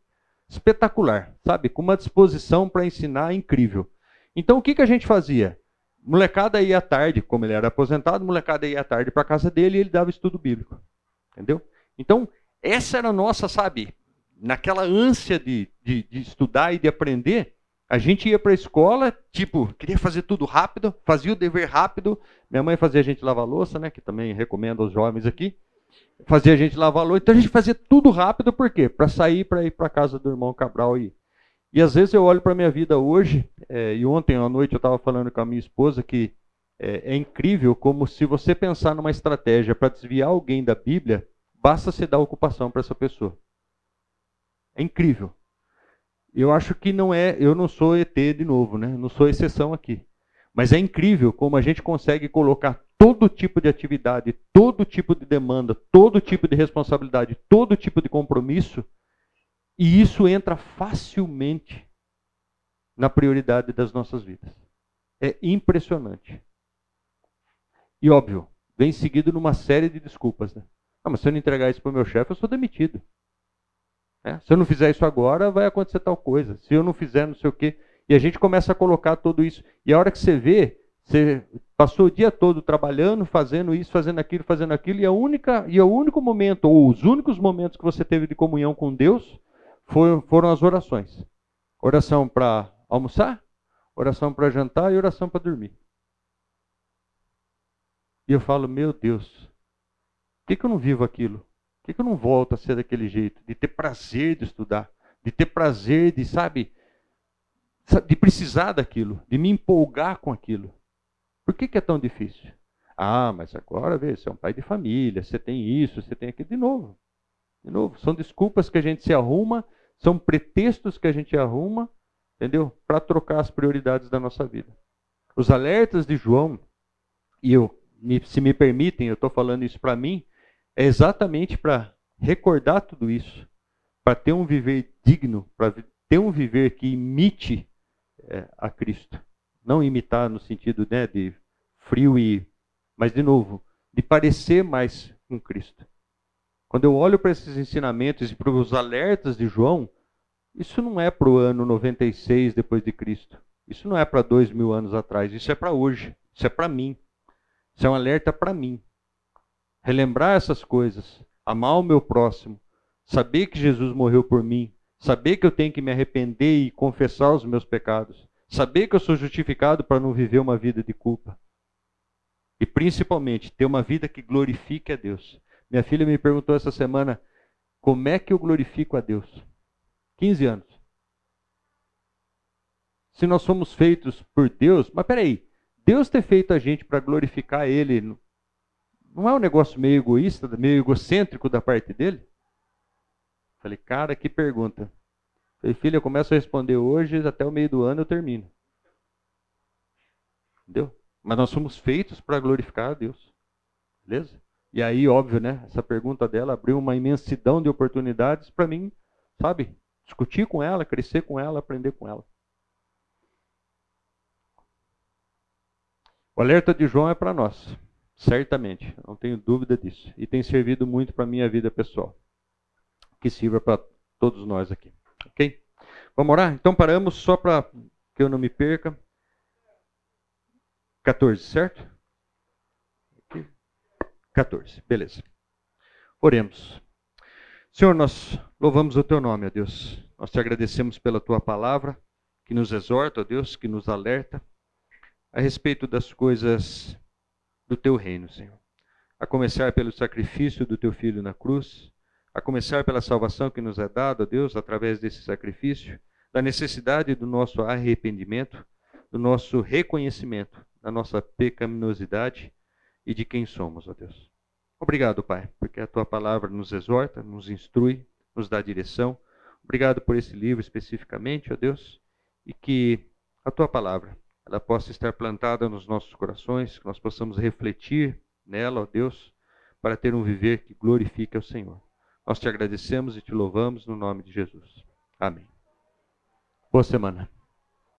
espetacular, sabe? Com uma disposição para ensinar incrível. Então o que, que a gente fazia? Molecada ia à tarde, como ele era aposentado, molecada ia à tarde para casa dele e ele dava estudo bíblico. Entendeu? Então, essa era a nossa, sabe, naquela ânsia de, de, de estudar e de aprender, a gente ia para a escola, tipo, queria fazer tudo rápido, fazia o dever rápido. Minha mãe fazia a gente lavar louça, né? Que também recomendo aos jovens aqui. Fazia a gente lavar louça. Então a gente fazia tudo rápido, por quê? Para sair para ir para casa do irmão Cabral e e às vezes eu olho para minha vida hoje, é, e ontem à noite eu estava falando com a minha esposa que é, é incrível como se você pensar numa estratégia para desviar alguém da Bíblia, basta se dar ocupação para essa pessoa. É incrível. Eu acho que não é, eu não sou ET de novo, né? Não sou exceção aqui. Mas é incrível como a gente consegue colocar todo tipo de atividade, todo tipo de demanda, todo tipo de responsabilidade, todo tipo de compromisso e isso entra facilmente na prioridade das nossas vidas. É impressionante. E óbvio, vem seguido numa série de desculpas. Né? Ah, mas se eu não entregar isso para o meu chefe, eu sou demitido. É? Se eu não fizer isso agora, vai acontecer tal coisa. Se eu não fizer não sei o quê. E a gente começa a colocar tudo isso. E a hora que você vê, você passou o dia todo trabalhando, fazendo isso, fazendo aquilo, fazendo aquilo, e a única e o único momento, ou os únicos momentos que você teve de comunhão com Deus, foram as orações. Oração para almoçar, oração para jantar e oração para dormir. E eu falo, meu Deus, por que, que eu não vivo aquilo? Por que, que eu não volto a ser daquele jeito? De ter prazer de estudar, de ter prazer de, sabe, de precisar daquilo, de me empolgar com aquilo. Por que, que é tão difícil? Ah, mas agora vê, você é um pai de família, você tem isso, você tem aquilo. De novo, de novo, são desculpas que a gente se arruma, são pretextos que a gente arruma, entendeu? Para trocar as prioridades da nossa vida. Os alertas de João, e eu, se me permitem, eu estou falando isso para mim, é exatamente para recordar tudo isso, para ter um viver digno, para ter um viver que imite é, a Cristo. Não imitar no sentido né, de frio e. Mas, de novo, de parecer mais com Cristo. Quando eu olho para esses ensinamentos e para os alertas de João, isso não é para o ano 96 depois de Cristo. Isso não é para dois mil anos atrás. Isso é para hoje. Isso é para mim. Isso é um alerta para mim. Relembrar essas coisas, amar o meu próximo, saber que Jesus morreu por mim, saber que eu tenho que me arrepender e confessar os meus pecados, saber que eu sou justificado para não viver uma vida de culpa. E principalmente ter uma vida que glorifique a Deus. Minha filha me perguntou essa semana como é que eu glorifico a Deus. 15 anos. Se nós somos feitos por Deus, mas peraí, Deus ter feito a gente para glorificar Ele, não é um negócio meio egoísta, meio egocêntrico da parte dele? Falei, cara, que pergunta. Falei, filha, eu começo a responder hoje, até o meio do ano eu termino. Entendeu? Mas nós somos feitos para glorificar a Deus. Beleza? E aí, óbvio, né? Essa pergunta dela abriu uma imensidão de oportunidades para mim, sabe? Discutir com ela, crescer com ela, aprender com ela. O alerta de João é para nós, certamente, não tenho dúvida disso. E tem servido muito para a minha vida pessoal que sirva para todos nós aqui. Ok? Vamos orar? Então paramos só para que eu não me perca. 14, certo? 14, beleza. Oremos. Senhor, nós louvamos o teu nome, ó Deus. Nós te agradecemos pela tua palavra, que nos exorta, ó Deus, que nos alerta a respeito das coisas do teu reino, Senhor. A começar pelo sacrifício do teu filho na cruz, a começar pela salvação que nos é dada, Deus, através desse sacrifício, da necessidade do nosso arrependimento, do nosso reconhecimento da nossa pecaminosidade e de quem somos, ó Deus. Obrigado, Pai, porque a tua palavra nos exorta, nos instrui, nos dá direção. Obrigado por esse livro especificamente, ó Deus, e que a tua palavra ela possa estar plantada nos nossos corações, que nós possamos refletir nela, ó Deus, para ter um viver que glorifique ao Senhor. Nós te agradecemos e te louvamos no nome de Jesus. Amém. Boa semana.